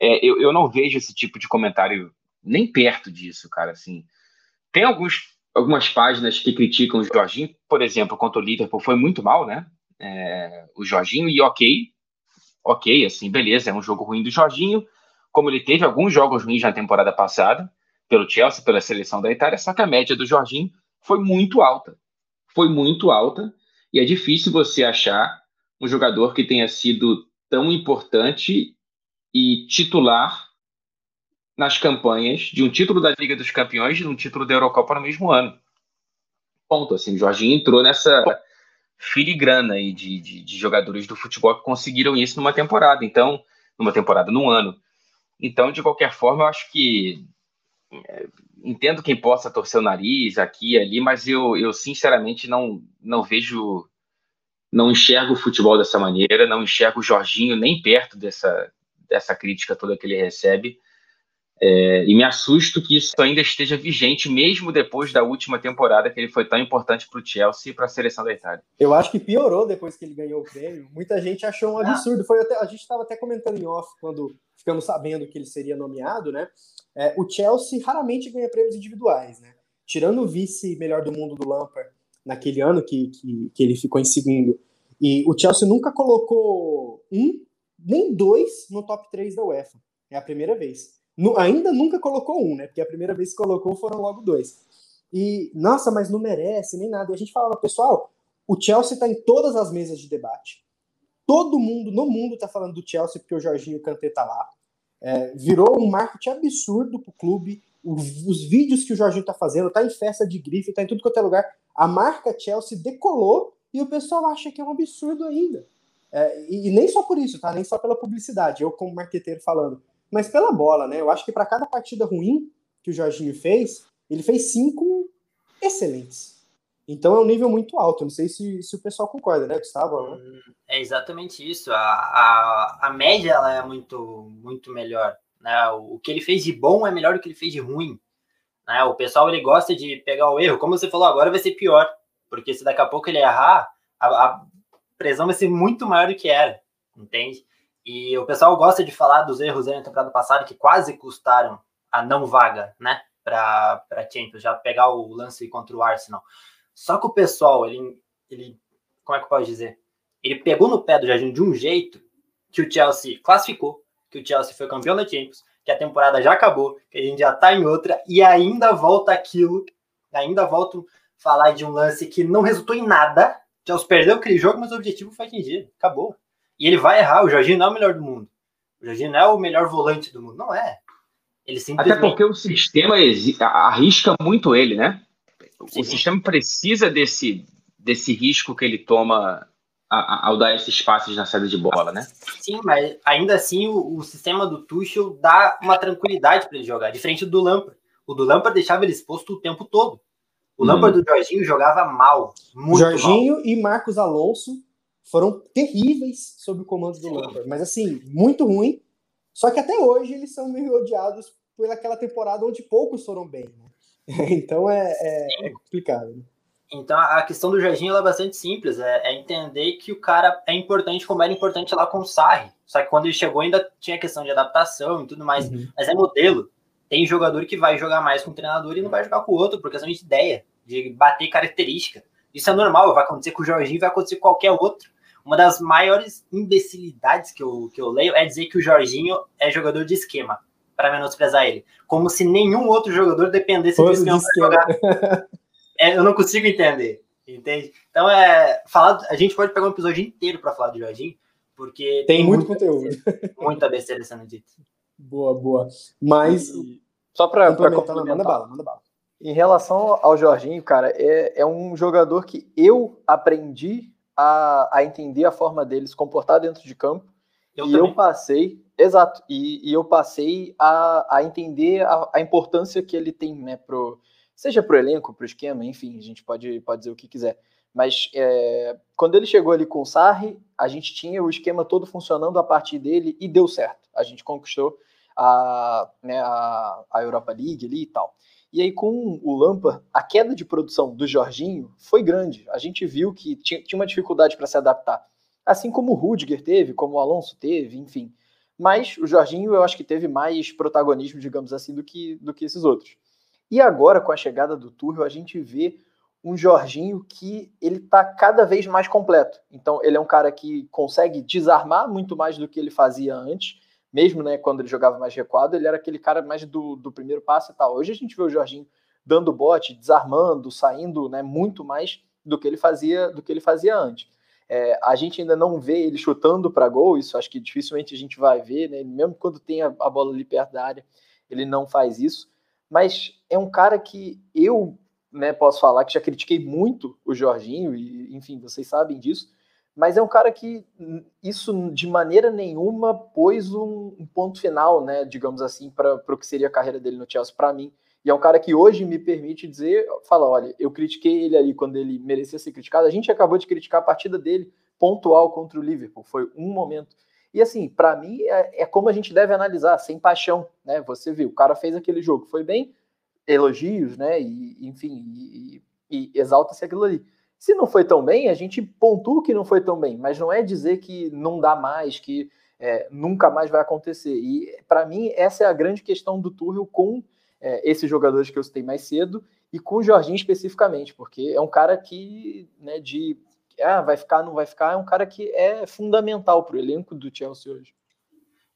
é, eu, eu não vejo esse tipo de comentário nem perto disso, cara, assim. Tem alguns algumas páginas que criticam o Jorginho, por exemplo, contra o Liverpool foi muito mal, né? É, o Jorginho, e ok, ok, assim, beleza, é um jogo ruim do Jorginho, como ele teve alguns jogos ruins na temporada passada, pelo Chelsea, pela seleção da Itália, só que a média do Jorginho foi muito alta. Foi muito alta, e é difícil você achar um jogador que tenha sido tão importante e titular nas campanhas de um título da Liga dos Campeões e de um título da Eurocopa no mesmo ano. Ponto. Assim, o Jorginho entrou nessa filigrana aí de, de, de, jogadores do futebol que conseguiram isso numa temporada. Então, numa temporada, num ano. Então, de qualquer forma, eu acho que é, entendo quem possa torcer o nariz aqui e ali, mas eu, eu sinceramente não, não vejo, não enxergo o futebol dessa maneira, não enxergo o Jorginho nem perto dessa, dessa crítica toda que ele recebe. É, e me assusto que isso ainda esteja vigente, mesmo depois da última temporada que ele foi tão importante para o Chelsea e para a seleção da Itália. Eu acho que piorou depois que ele ganhou o prêmio. Muita gente achou um ah. absurdo. Foi até, a gente estava até comentando em off quando ficamos sabendo que ele seria nomeado, né? É, o Chelsea raramente ganha prêmios individuais, né? Tirando o vice melhor do mundo do Lampard naquele ano que, que, que ele ficou em segundo. E o Chelsea nunca colocou um nem dois no top 3 da UEFA. É a primeira vez ainda nunca colocou um, né? Porque a primeira vez que colocou foram logo dois. E, nossa, mas não merece nem nada. E a gente falava, pessoal, o Chelsea está em todas as mesas de debate. Todo mundo no mundo está falando do Chelsea porque o Jorginho Kanté tá lá. É, virou um marketing absurdo pro clube. Os, os vídeos que o Jorginho tá fazendo, tá em festa de grife, tá em tudo quanto é lugar. A marca Chelsea decolou e o pessoal acha que é um absurdo ainda. É, e, e, nem só por isso, tá? Nem só pela publicidade. Eu, como marqueteiro, falando mas pela bola, né? Eu acho que para cada partida ruim que o Jorginho fez, ele fez cinco excelentes. Então é um nível muito alto. Não sei se, se o pessoal concorda, né, Gustavo? É exatamente isso. A, a, a média ela é muito, muito melhor. Né? O, o que ele fez de bom é melhor do que ele fez de ruim. Né? O pessoal ele gosta de pegar o erro. Como você falou, agora vai ser pior. Porque se daqui a pouco ele errar, a, a pressão vai ser muito maior do que era. Entende? E o pessoal gosta de falar dos erros da temporada passada que quase custaram a não vaga, né? Para Champions, já pegar o lance contra o Arsenal. Só que o pessoal, ele, ele, como é que eu posso dizer? Ele pegou no pé do Jardim de um jeito que o Chelsea classificou, que o Chelsea foi campeão da Champions, que a temporada já acabou, que a gente já tá em outra, e ainda volta aquilo, ainda volto falar de um lance que não resultou em nada. O Chelsea perdeu aquele jogo, mas o objetivo foi atingido. Acabou. E ele vai errar. O Jorginho não é o melhor do mundo. O Jorginho não é o melhor volante do mundo. Não é. Ele simplesmente... Até porque o sistema arrisca muito ele, né? Sim. O sistema precisa desse, desse risco que ele toma ao dar esses passes na saída de bola, né? Sim, mas ainda assim o, o sistema do Tuchel dá uma tranquilidade para ele jogar, diferente do Lampard. O do Lampard deixava ele exposto o tempo todo. O hum. Lampard do Jorginho jogava mal, muito Jorginho mal. e Marcos Alonso foram terríveis sob o comando do Lampard. Mas assim, muito ruim. Só que até hoje eles são meio odiados pelaquela temporada onde poucos foram bem. Né? Então é, é, é complicado. Né? Então a questão do Jorginho é bastante simples, é, é, entender que o cara é importante como era importante lá com o Sarri. Só que quando ele chegou ainda tinha questão de adaptação e tudo mais, uhum. mas é modelo. Tem jogador que vai jogar mais com o treinador e não vai jogar com o outro, por questão de ideia, de bater característica. Isso é normal, vai acontecer com o Jorginho, vai acontecer com qualquer outro. Uma das maiores imbecilidades que eu, que eu leio é dizer que o Jorginho é jogador de esquema, para menosprezar ele. Como se nenhum outro jogador dependesse de esquema, esquema. jogar. É, eu não consigo entender. Entende? Então, é, falar, a gente pode pegar um episódio inteiro para falar do Jorginho, porque tem, tem muito conteúdo. Besteira, muita besteira sendo dita. Boa, boa. Mas. E, só para complementar, manda bala, manda bala. Em relação ao Jorginho, cara, é, é um jogador que eu aprendi a, a entender a forma dele se comportar dentro de campo. Eu e também. eu passei, exato, e, e eu passei a, a entender a, a, importância que ele tem, né, pro, seja pro elenco, pro esquema, enfim, a gente pode, pode dizer o que quiser. Mas é, quando ele chegou ali com o Sarri, a gente tinha o esquema todo funcionando a partir dele e deu certo. A gente conquistou a, né, a, a Europa League ali e tal. E aí, com o Lampard, a queda de produção do Jorginho foi grande. A gente viu que tinha, tinha uma dificuldade para se adaptar. Assim como o Rudiger teve, como o Alonso teve, enfim. Mas o Jorginho, eu acho que teve mais protagonismo, digamos assim, do que, do que esses outros. E agora, com a chegada do Tuchel, a gente vê um Jorginho que ele está cada vez mais completo. Então, ele é um cara que consegue desarmar muito mais do que ele fazia antes, mesmo né, quando ele jogava mais recuado, ele era aquele cara mais do, do primeiro passo e tal. Hoje a gente vê o Jorginho dando bote, desarmando, saindo né, muito mais do que ele fazia do que ele fazia antes. É, a gente ainda não vê ele chutando para gol, isso acho que dificilmente a gente vai ver, né? Mesmo quando tem a, a bola ali perto da área, ele não faz isso. Mas é um cara que eu né, posso falar que já critiquei muito o Jorginho, e enfim, vocês sabem disso, mas é um cara que isso de maneira nenhuma pôs um, um ponto final, né, digamos assim, para o que seria a carreira dele no Chelsea para mim. E é um cara que hoje me permite dizer, falar, olha, eu critiquei ele ali quando ele merecia ser criticado. A gente acabou de criticar a partida dele pontual contra o Liverpool, foi um momento. E assim, para mim é, é, como a gente deve analisar, sem paixão, né? Você viu, o cara fez aquele jogo, foi bem, elogios, né? E enfim, e, e exalta-se aquilo ali. Se não foi tão bem, a gente pontua que não foi tão bem, mas não é dizer que não dá mais, que é, nunca mais vai acontecer. E para mim, essa é a grande questão do Tuchel com é, esses jogadores que eu citei mais cedo e com o Jorginho especificamente, porque é um cara que, né, de ah, vai ficar, não vai ficar, é um cara que é fundamental para o elenco do Chelsea hoje.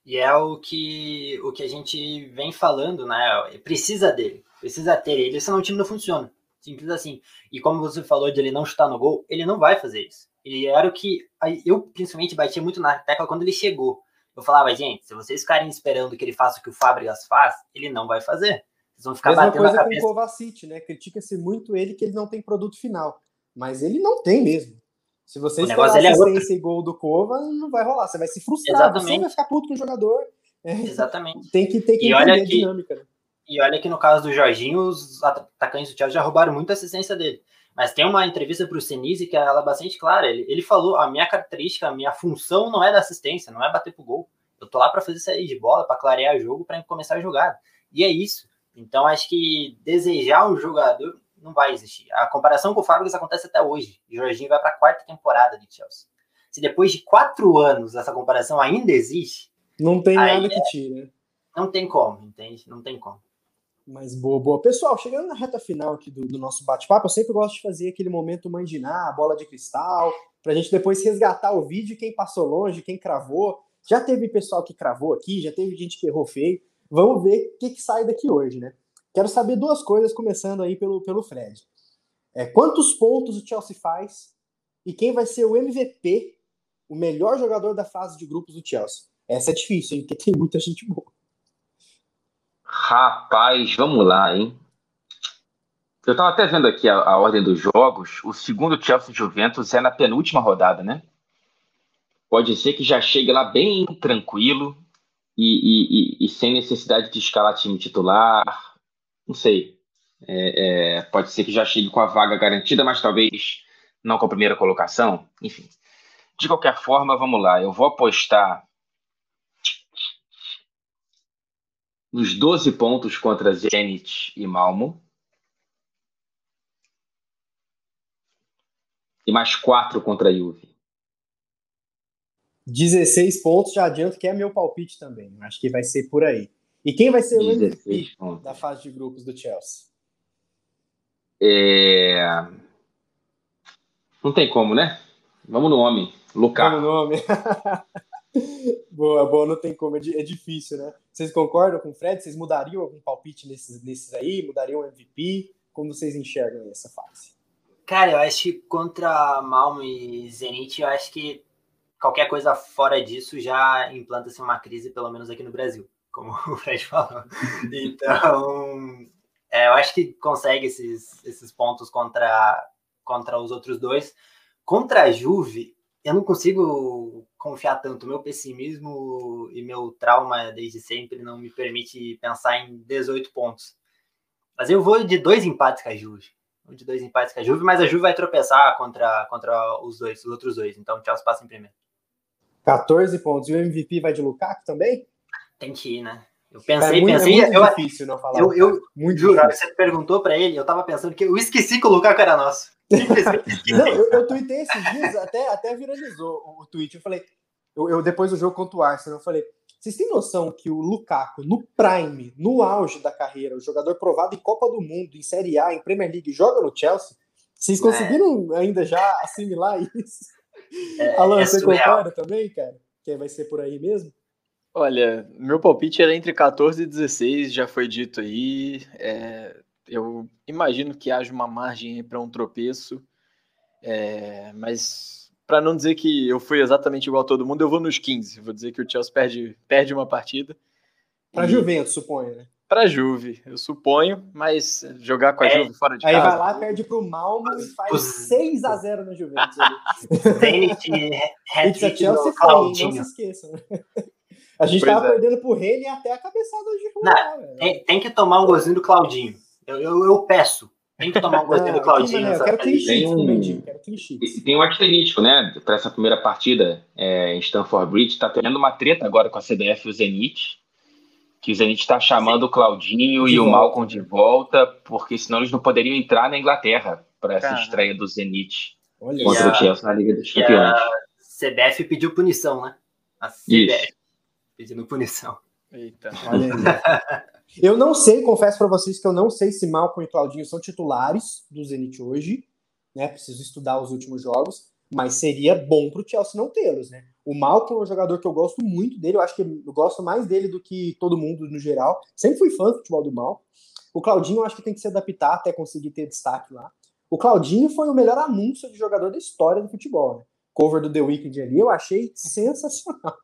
E é o que, o que a gente vem falando, né? Precisa dele, precisa ter ele, senão o time não funciona. Simples assim. E como você falou de ele não chutar no gol, ele não vai fazer isso. Ele era o que eu principalmente batia muito na tecla quando ele chegou. Eu falava, gente, se vocês ficarem esperando que ele faça o que o Fábricas faz, ele não vai fazer. Vocês vão ficar Mesma batendo coisa na cabeça. com o Kovacic, né? Critica-se muito ele que ele não tem produto final. Mas ele não tem mesmo. Se você esperar é assistência é e gol do Cova, não vai rolar. Você vai se frustrar, Exatamente. você vai ficar puto com o jogador. É. Exatamente. Tem que, tem que entender a dinâmica. Né? E olha que no caso do Jorginho, os atacantes do Chelsea já roubaram muita assistência dele. Mas tem uma entrevista para o Senise que ela é bastante clara. Ele, ele falou: a minha característica, a minha função não é da assistência, não é bater pro gol. Eu tô lá para fazer sair de bola, para clarear o jogo, para começar a jogar. E é isso. Então acho que desejar um jogador não vai existir. A comparação com o Fábricas acontece até hoje. O Jorginho vai para a quarta temporada de Chelsea. Se depois de quatro anos essa comparação ainda existe, não tem nada que tire. Não tem como, entende? Não tem como. Mas boa, boa. Pessoal, chegando na reta final aqui do, do nosso bate-papo, eu sempre gosto de fazer aquele momento mandinar, bola de cristal, para a gente depois resgatar o vídeo, quem passou longe, quem cravou. Já teve pessoal que cravou aqui, já teve gente que errou feio. Vamos ver o que, que sai daqui hoje, né? Quero saber duas coisas, começando aí pelo, pelo Fred. É, quantos pontos o Chelsea faz e quem vai ser o MVP, o melhor jogador da fase de grupos do Chelsea? Essa é difícil, hein? Porque tem muita gente boa. Rapaz, vamos lá, hein? Eu estava até vendo aqui a, a, ordem dos jogos. O segundo Chelsea Juventus é na penúltima rodada, né? Pode ser que já chegue lá bem tranquilo e, e, e, e sem necessidade de escalar time titular. Não sei. É, é, pode ser que já chegue com a vaga garantida, mas talvez não com a primeira colocação. Enfim. De qualquer forma, vamos lá. Eu vou apostar nos 12 pontos contra Zenit e Malmo. E mais 4 contra a Juve. 16 pontos, já adianto que é meu palpite também. Acho que vai ser por aí. E quem vai ser o MVP pontos. da fase de grupos do Chelsea? É... Não tem como, né? Vamos no homem. Lukaku. Vamos no homem. boa, boa, não tem como, é, é, difícil, né? Vocês concordam com o Fred? Vocês mudariam algum palpite nesses, nesses aí? Mudariam o MVP? Como vocês enxergam essa fase? Cara, eu acho que contra Malmo e Zenit, eu acho que qualquer coisa fora disso já implanta-se uma crise, pelo menos aqui no Brasil, como o Fred falou. Então, é, eu acho que consegue esses, esses pontos contra, contra os outros dois. Contra a Juve, eu não consigo confiar tanto. Meu pessimismo e meu trauma desde sempre não me permite pensar em 18 pontos. Mas eu vou de dois empates com a Juve de dois empates com a Juve, mas a Juve vai tropeçar contra, contra os dois, os outros dois. Então o Chelsea passa em primeiro. 14 pontos. E o MVP vai de Lukaku também? Tem que ir, né? Eu pensei, é muito, pensei. É muito eu, difícil não falar. Eu, eu muito juro, difícil. você perguntou para ele, eu tava pensando que eu esqueci que o Lukaku era nosso. Não, eu, eu tuitei esses dias, até, até viralizou o, o tweet. Eu falei, eu, eu, depois do jogo contra o Arsenal, eu falei, vocês têm noção que o Lukaku, no prime, no auge da carreira, o jogador provado em Copa do Mundo, em Série A, em Premier League, joga no Chelsea? Vocês é. conseguiram é. ainda já assimilar isso? É, Alan, é você concorda também, cara? Que vai ser por aí mesmo? Olha, meu palpite era entre 14 e 16, já foi dito aí. É, eu imagino que haja uma margem para um tropeço, é, mas para não dizer que eu fui exatamente igual a todo mundo, eu vou nos 15. Vou dizer que o Chelsea perde, perde uma partida. Para e... Juventus, suponho, né? Para Juve, eu suponho, mas jogar com a é, Juve fora de aí casa. Aí vai lá, perde pro Malmo e faz os... 6 a 0 no Juventus. Zenit, hat Chelsea não se esqueçam. A gente pois tava é. perdendo pro Rene até a cabeçada de Juventus. Tem, tem, que tomar um gozinho do Claudinho. Eu, eu, eu peço. Tem que tomar um gostei do Claudinho. Eu quero clean tem um, tem um asterístico, né? Para essa primeira partida é, em Stanford Bridge. Está tendo uma treta agora com a CBF e o Zenit. Que o Zenit está chamando Sim. o Claudinho de e volta. o Malcolm de volta, porque senão eles não poderiam entrar na Inglaterra para essa estreia do Zenit Olha contra o Chelsea na Liga dos Campeões. A CBF pediu punição, né? A CBF Isso. pedindo punição. Eita. Olha aí. Eu não sei, confesso para vocês que eu não sei se Malcolm e Claudinho são titulares do Zenit hoje, né? Preciso estudar os últimos jogos, mas seria bom para o Chelsea não tê-los, né? O Malcolm é um jogador que eu gosto muito dele, eu acho que eu gosto mais dele do que todo mundo no geral. Sempre fui fã do futebol do Malcolm. O Claudinho eu acho que tem que se adaptar até conseguir ter destaque lá. O Claudinho foi o melhor anúncio de jogador da história do futebol, né? Cover do The Weeknd ali, eu achei sensacional.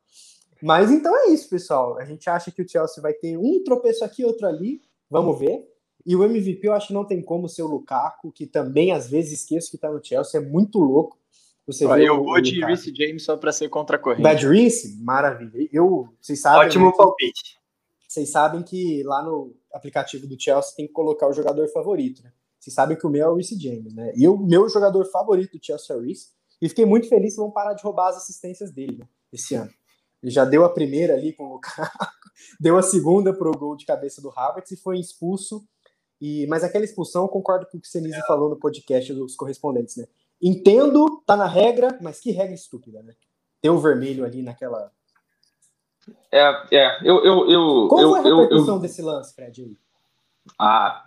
Mas então é isso, pessoal. A gente acha que o Chelsea vai ter um tropeço aqui, outro ali. Vamos ver. E o MVP eu acho que não tem como ser o Lukaku, que também às vezes esqueço que tá no Chelsea, é muito louco. Você Ó, eu vou de Reece James só para ser contra a corrente. Bad Reece? Maravilha. Eu, vocês sabem. Ótimo né, palpite. Vocês sabem que lá no aplicativo do Chelsea tem que colocar o jogador favorito, né? Vocês sabem que o meu é o Reece James, né? E o meu jogador favorito do Chelsea é o Reece. E fiquei muito feliz que vão parar de roubar as assistências dele né, esse ano. Ele já deu a primeira ali com o Lukaku, deu a segunda para o gol de cabeça do Havertz e foi expulso. E, mas aquela expulsão, concordo com o que o Senise é. falou no podcast dos correspondentes, né? Entendo, tá na regra, mas que regra estúpida, né? Ter o vermelho ali naquela. É, é, eu. eu, eu Qual eu, foi a repercussão eu, eu, desse lance, Fred? Ah,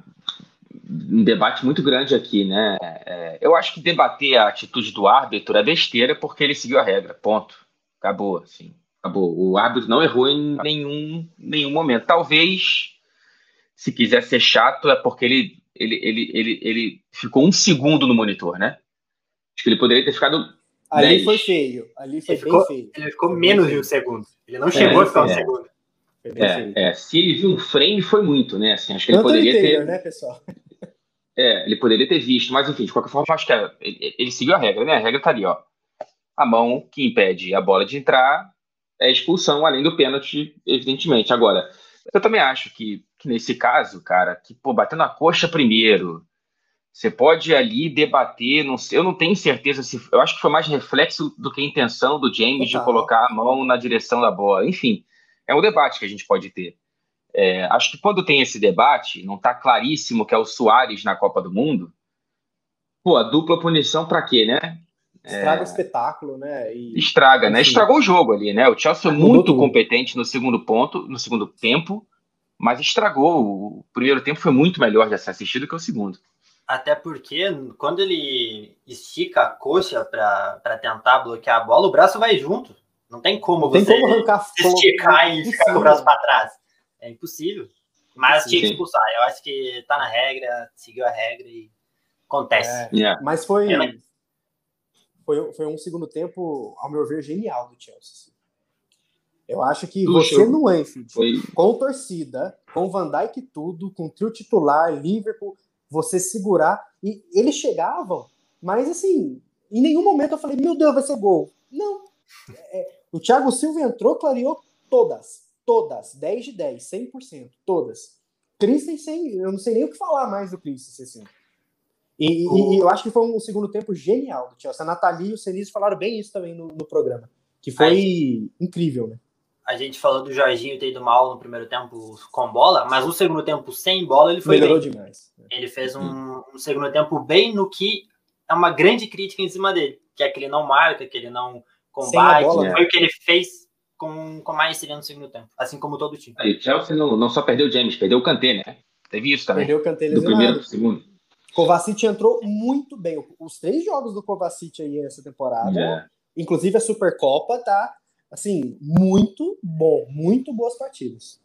um debate muito grande aqui, né? É, eu acho que debater a atitude do árbitro é besteira porque ele seguiu a regra, ponto. Acabou, assim. Acabou. O árbitro não errou em nenhum, nenhum momento. Talvez, se quiser ser chato, é porque ele, ele, ele, ele, ele ficou um segundo no monitor, né? Acho que ele poderia ter ficado. Ali 10. foi feio. Ali foi ele bem ficou, feio. Ele ficou menos de um segundo. Ele não é, chegou a ficar um é. segundo. É, é, se ele viu um frame, foi muito, né? Assim, acho que ele poderia ter. Né, pessoal? É, ele poderia ter visto, mas enfim, de qualquer forma, acho que é, ele, ele, seguiu a regra, né? A regra tá ali, ó. A mão que impede a bola de entrar é expulsão, além do pênalti, evidentemente. Agora, eu também acho que, que nesse caso, cara, que, pô, batendo a coxa primeiro, você pode ali debater, não sei, eu não tenho certeza se. Eu acho que foi mais reflexo do que a intenção do James de colocar a mão na direção da bola. Enfim, é um debate que a gente pode ter. É, acho que quando tem esse debate, não está claríssimo que é o Soares na Copa do Mundo. Pô, a dupla punição para quê, né? Estraga é... o espetáculo, né? E... Estraga, né? Estragou o jogo ali, né? O Chelsea foi muito tudo. competente no segundo ponto, no segundo tempo, mas estragou. O primeiro tempo foi muito melhor de ser assistido que o segundo. Até porque quando ele estica a coxa para tentar bloquear a bola, o braço vai junto. Não tem como tem você como arrancar esticar e ficar com o braço para trás. É impossível. Mas tinha que expulsar. Eu acho que tá na regra, seguiu a regra e Acontece. É, yeah. Mas foi, é. Foi, foi um segundo tempo, ao meu ver, genial do Chelsea. Assim. Eu acho que você no Anfield, foi... com torcida, com Van Dijk tudo, com trio titular, Liverpool, você segurar. E eles chegavam, mas assim, em nenhum momento eu falei, meu Deus, vai ser gol. Não. É, o Thiago Silva entrou, clareou todas. Todas. 10 de 10, 100%. Todas. Christensen, eu não sei nem o que falar mais do Christensen, assim. E, e, eu acho que foi um segundo tempo genial do Chelsea. A Nathalie e o Senise falaram bem isso também no, no programa. Que foi Aí, incrível, né? A gente falou do Jorginho ter ido mal no primeiro tempo com bola, mas no segundo tempo sem bola ele foi Melhorou bem. demais. Ele fez um, um, segundo tempo bem no que é uma grande crítica em cima dele, que é que ele não marca, que ele não combate. Bola, foi né? o que ele fez com, com mais seria no segundo tempo, assim como todo o time. Aí, o Chelsea não, não só perdeu o James, perdeu o Kanté, né? Teve isso também. Perdeu o Kanté Do primeiro para o segundo. Kovacic entrou muito bem. Os três jogos do Kovacic aí essa temporada, é. inclusive a Supercopa, tá assim, muito bom, muito boas partidas.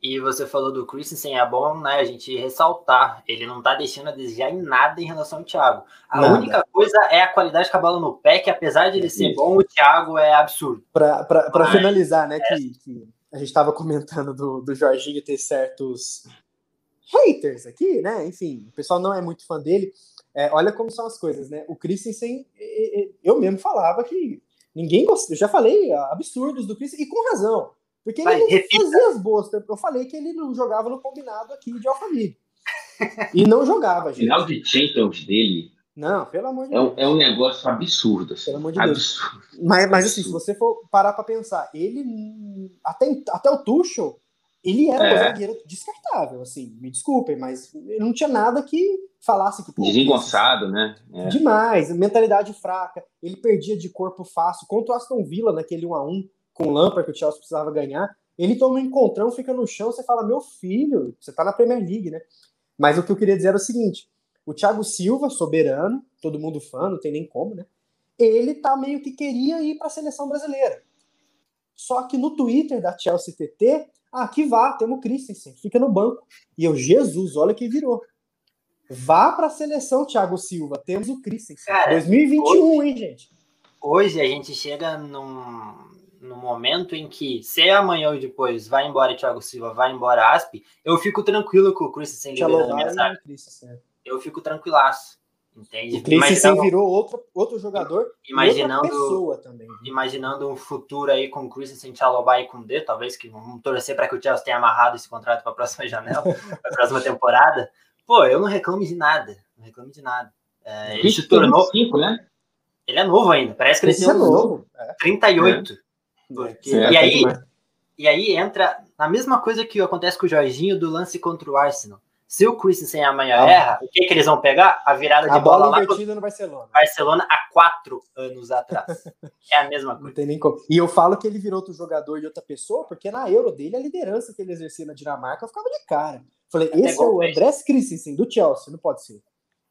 E você falou do Christensen, é bom né, a gente ressaltar, ele não tá deixando a desejar em nada em relação ao Thiago. A nada. única coisa é a qualidade com a bola no pé, que apesar de ele ser bom, o Thiago é absurdo. Para finalizar, né, é. que, que, a gente estava comentando do, do Jorginho ter certos haters aqui, né, enfim, o pessoal não é muito fã dele, é, olha como são as coisas, né, o Christensen, eu mesmo falava que Ninguém gostou. Eu já falei absurdos do Chris, e com razão. Porque ele Vai, não repita. fazia as boas. Eu falei que ele não jogava no combinado aqui de Alphaville. e não jogava, gente. final de Champions dele. Não, pelo amor de é Deus. Um, é um negócio absurdo. Assim. Pelo amor de absurdo. Deus. Mas, mas assim, se você for parar pra pensar, ele. Até, até o Tuchel, ele era é. um zagueiro descartável, assim. Me desculpem, mas não tinha nada que falasse que. Desengonçado, né? É. Demais, mentalidade fraca. Ele perdia de corpo fácil. Contra o Aston Villa, naquele 1x1 com o Lampard, que o Chelsea precisava ganhar. Ele toma um encontrão, fica no chão, você fala, meu filho, você tá na Premier League, né? Mas o que eu queria dizer era o seguinte: o Thiago Silva, soberano, todo mundo fã, não tem nem como, né? Ele tá meio que queria ir para a seleção brasileira. Só que no Twitter da Chelsea TT, ah, que vá, temos o Christensen, fica no banco. E eu, Jesus, olha que virou. Vá para a seleção, Thiago Silva. Temos o Christensen. Cara, 2021, hoje, hein, gente? Hoje a gente chega num, num momento em que, se amanhã ou depois vai embora Thiago Silva, vai embora Asp, eu fico tranquilo com o Christensen liderando a minha é. Eu fico tranquilaço. Entende? O Christensen virou outro, outro jogador imaginando, outra pessoa também. Imaginando um futuro aí com o Christensen, Chalobah e com o D, talvez que vamos torcer para que o Chelsea tenha amarrado esse contrato para a próxima janela, para a próxima temporada. Pô, eu não reclamo de nada. Não reclamo de nada. É, ele se tornou. Cinco, né? Ele é novo ainda. Parece que ele tem é novo. 38. É. Porque... Certo, e, aí, e aí entra na mesma coisa que acontece com o Jorginho do lance contra o Arsenal. Se o Christensen amanhã ah, erra, o que, que eles vão pegar? A virada de a bola, bola invertida no Barcelona. Barcelona há quatro anos atrás. é a mesma coisa. Não tem nem como. E eu falo que ele virou outro jogador de outra pessoa, porque na Euro dele, a liderança que ele exercia na Dinamarca, eu ficava de cara. Falei, Até esse é o Andrés Christensen, do Chelsea, não pode ser.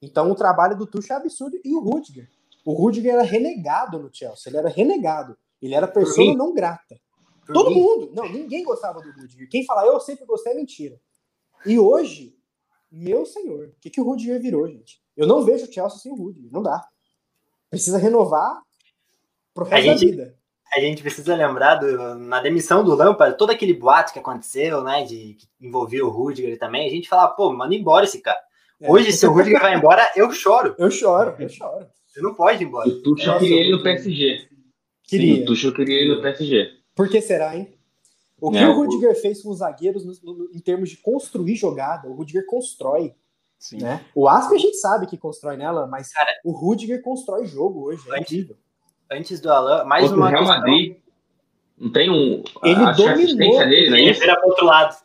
Então o trabalho do Tuchel é absurdo. E o Rudiger. O Rudiger era renegado no Chelsea, ele era renegado. Ele era pessoa não grata. Por Todo mim. mundo. Não, ninguém gostava do Rudiger. Quem fala eu sempre gostei é mentira. E hoje, meu senhor, o que, que o Rudiger virou, gente? Eu não vejo o Chelsea sem o Rudiger, não dá. Precisa renovar pro resto gente, da vida. A gente precisa lembrar do, na demissão do Lampard, todo aquele boato que aconteceu, né, de que envolvia o Rudiger também, a gente fala, pô, manda embora esse cara. É. Hoje, se o Rudiger vai embora, eu choro. Eu choro, eu choro. Você não pode ir embora. O Tuchel queria ele no PSG. Queria. Sim, o Tuchel queria ele no PSG. Por que será, hein? O que é, o Rudiger o... fez com os zagueiros no, no, em termos de construir jogada, o Rudiger constrói. Sim. Né? O Asp a gente sabe que constrói nela, mas Cara, o Rudiger constrói jogo hoje. É antes, antes do Alan, mais uma. Real questão. Madrid não tem um. Ele dominou. Dele, né? Ele vira para outro lado.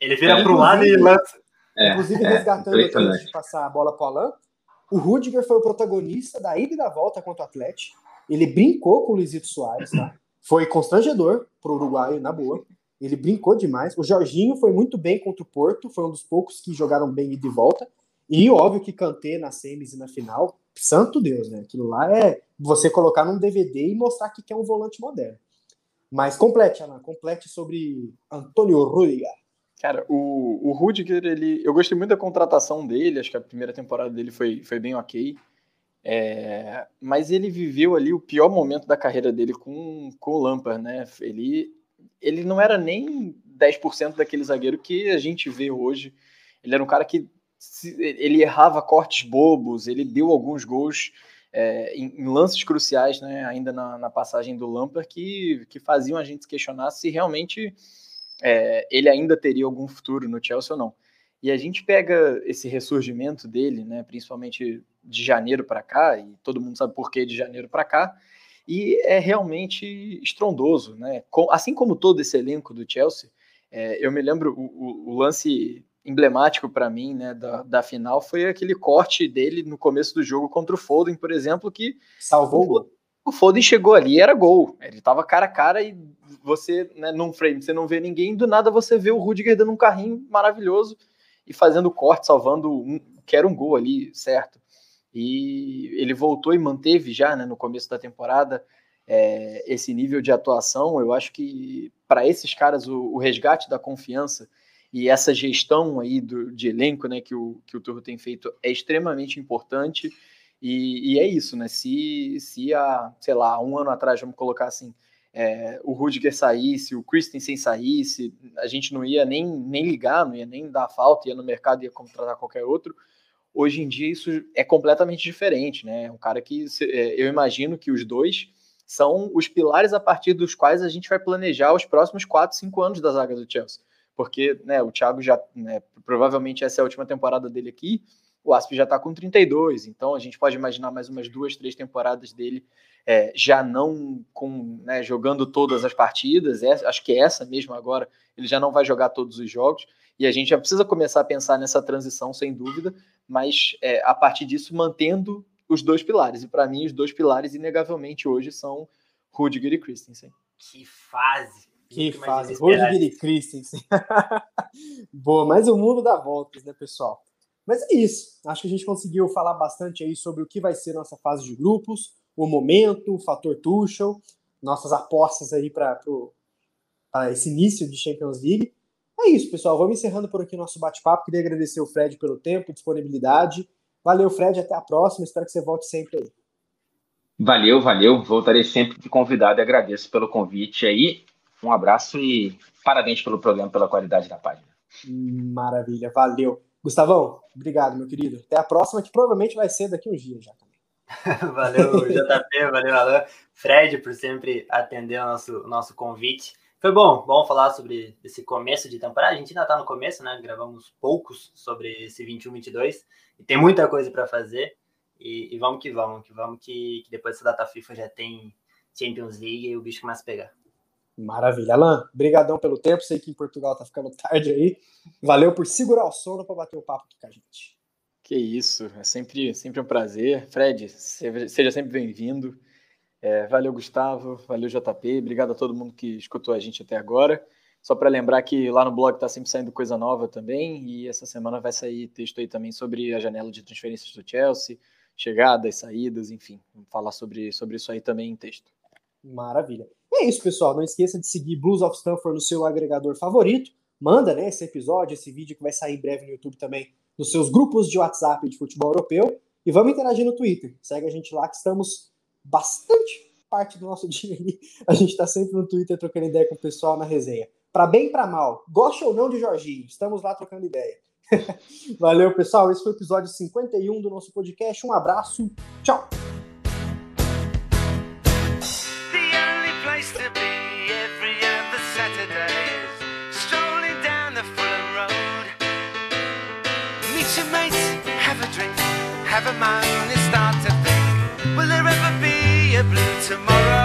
Ele vira é, para um lado e lança. É, Inclusive, é, resgatando aqui antes de passar a bola para o Alan, o Rudiger foi o protagonista da ida e da volta contra o Atlético. Ele brincou com o Luizito Soares, tá? Foi constrangedor para o uruguaio, na boa. Ele brincou demais. O Jorginho foi muito bem contra o Porto, foi um dos poucos que jogaram bem e de volta. E óbvio que Kanté na semis e na final, santo Deus, né? Aquilo lá é você colocar num DVD e mostrar que é um volante moderno. Mas complete, Alan, complete sobre Antônio Rudiger. Cara, o, o Rudiger, ele, eu gostei muito da contratação dele, acho que a primeira temporada dele foi, foi bem ok. É, mas ele viveu ali o pior momento da carreira dele com, com o Lampard, né? Ele, ele não era nem 10% daquele zagueiro que a gente vê hoje. Ele era um cara que ele errava cortes bobos, ele deu alguns gols é, em, em, lances cruciais, né, ainda na, na, passagem do Lampard, que, que faziam a gente se questionar se realmente é, ele ainda teria algum futuro no Chelsea ou não. E a gente pega esse ressurgimento dele, né, principalmente de janeiro para cá, e todo mundo sabe por que de janeiro para cá, e é realmente estrondoso, né? Assim como todo esse elenco do Chelsea, é, eu me lembro o, o, lance emblemático para mim, né, da, da final foi aquele corte dele no começo do jogo contra o Foden, por exemplo, que salvou o. O Foden chegou ali e era gol. Ele tava cara a cara e você, né, num frame, você não vê ninguém, do nada você vê o Rudiger dando um carrinho maravilhoso e fazendo corte, salvando um, que era um gol ali, certo. E ele voltou e manteve já, né, no começo da temporada, é, esse nível de atuação. Eu acho que para esses caras o, o resgate da confiança e essa gestão aí do, de elenco né, que, o, que o Turro tem feito é extremamente importante. E, e, é isso, né? Se, se há, sei lá, um ano atrás, vamos colocar assim, é, o Rudiger saísse, o Christensen saísse, a gente não ia nem, nem ligar, não ia nem dar falta, ia no mercado, ia contratar qualquer outro. Hoje em dia isso é completamente diferente, né? Um cara que é, eu imagino que os dois são os pilares a partir dos quais a gente vai planejar os próximos 4, 5 anos da zaga do Chelsea. Porque né, o Thiago já, né, provavelmente essa é a última temporada dele aqui, o Asp já está com 32, então a gente pode imaginar mais umas duas, três temporadas dele é, já não com né, jogando todas as partidas, é, acho que essa mesmo agora, ele já não vai jogar todos os jogos, e a gente já precisa começar a pensar nessa transição, sem dúvida, mas é, a partir disso mantendo os dois pilares, e para mim os dois pilares, inegavelmente, hoje são Rudiger e Christensen. Que fase! Que fase. Rudiger e Christensen. Boa, mas o mundo dá voltas, né, pessoal? Mas é isso. Acho que a gente conseguiu falar bastante aí sobre o que vai ser nossa fase de grupos, o momento, o fator Tuchel, nossas apostas aí para esse início de Champions League. É isso, pessoal. Vamos encerrando por aqui nosso bate-papo. Queria agradecer o Fred pelo tempo, disponibilidade. Valeu, Fred. Até a próxima. Espero que você volte sempre aí. Valeu, valeu. Voltarei sempre de convidado e agradeço pelo convite aí. Um abraço e parabéns pelo programa, pela qualidade da página. Maravilha, valeu. Gustavão, obrigado, meu querido. Até a próxima, que provavelmente vai ser daqui uns dias já também. valeu, JP, valeu, Alan. Fred, por sempre atender o nosso, nosso convite. Foi bom, bom falar sobre esse começo de temporada. A gente ainda está no começo, né? Gravamos poucos sobre esse 21-22 e tem muita coisa para fazer. E, e, vamos que vamos, que vamos que, que depois dessa data FIFA já tem Champions League e o bicho começa a pegar. Maravilha. Alan, brigadão pelo tempo. Sei que em Portugal tá ficando tarde aí. Valeu por segurar o sono para bater o papo aqui com a gente. Que isso, é sempre, sempre um prazer. Fred, seja sempre bem-vindo. É, valeu, Gustavo. Valeu, JP. Obrigado a todo mundo que escutou a gente até agora. Só para lembrar que lá no blog está sempre saindo coisa nova também. E essa semana vai sair texto aí também sobre a janela de transferências do Chelsea, chegadas, saídas, enfim. Vamos falar sobre, sobre isso aí também em texto. Maravilha. E é isso, pessoal. Não esqueça de seguir Blues of Stanford no seu agregador favorito. Manda né, esse episódio, esse vídeo que vai sair em breve no YouTube também, nos seus grupos de WhatsApp de futebol europeu. E vamos interagir no Twitter. Segue a gente lá que estamos bastante parte do nosso dia ali. A gente está sempre no Twitter trocando ideia com o pessoal na resenha. Para bem e para mal, goste ou não de Jorginho, estamos lá trocando ideia. Valeu, pessoal. Esse foi o episódio 51 do nosso podcast. Um abraço. Tchau. have a moan blue tomorrow?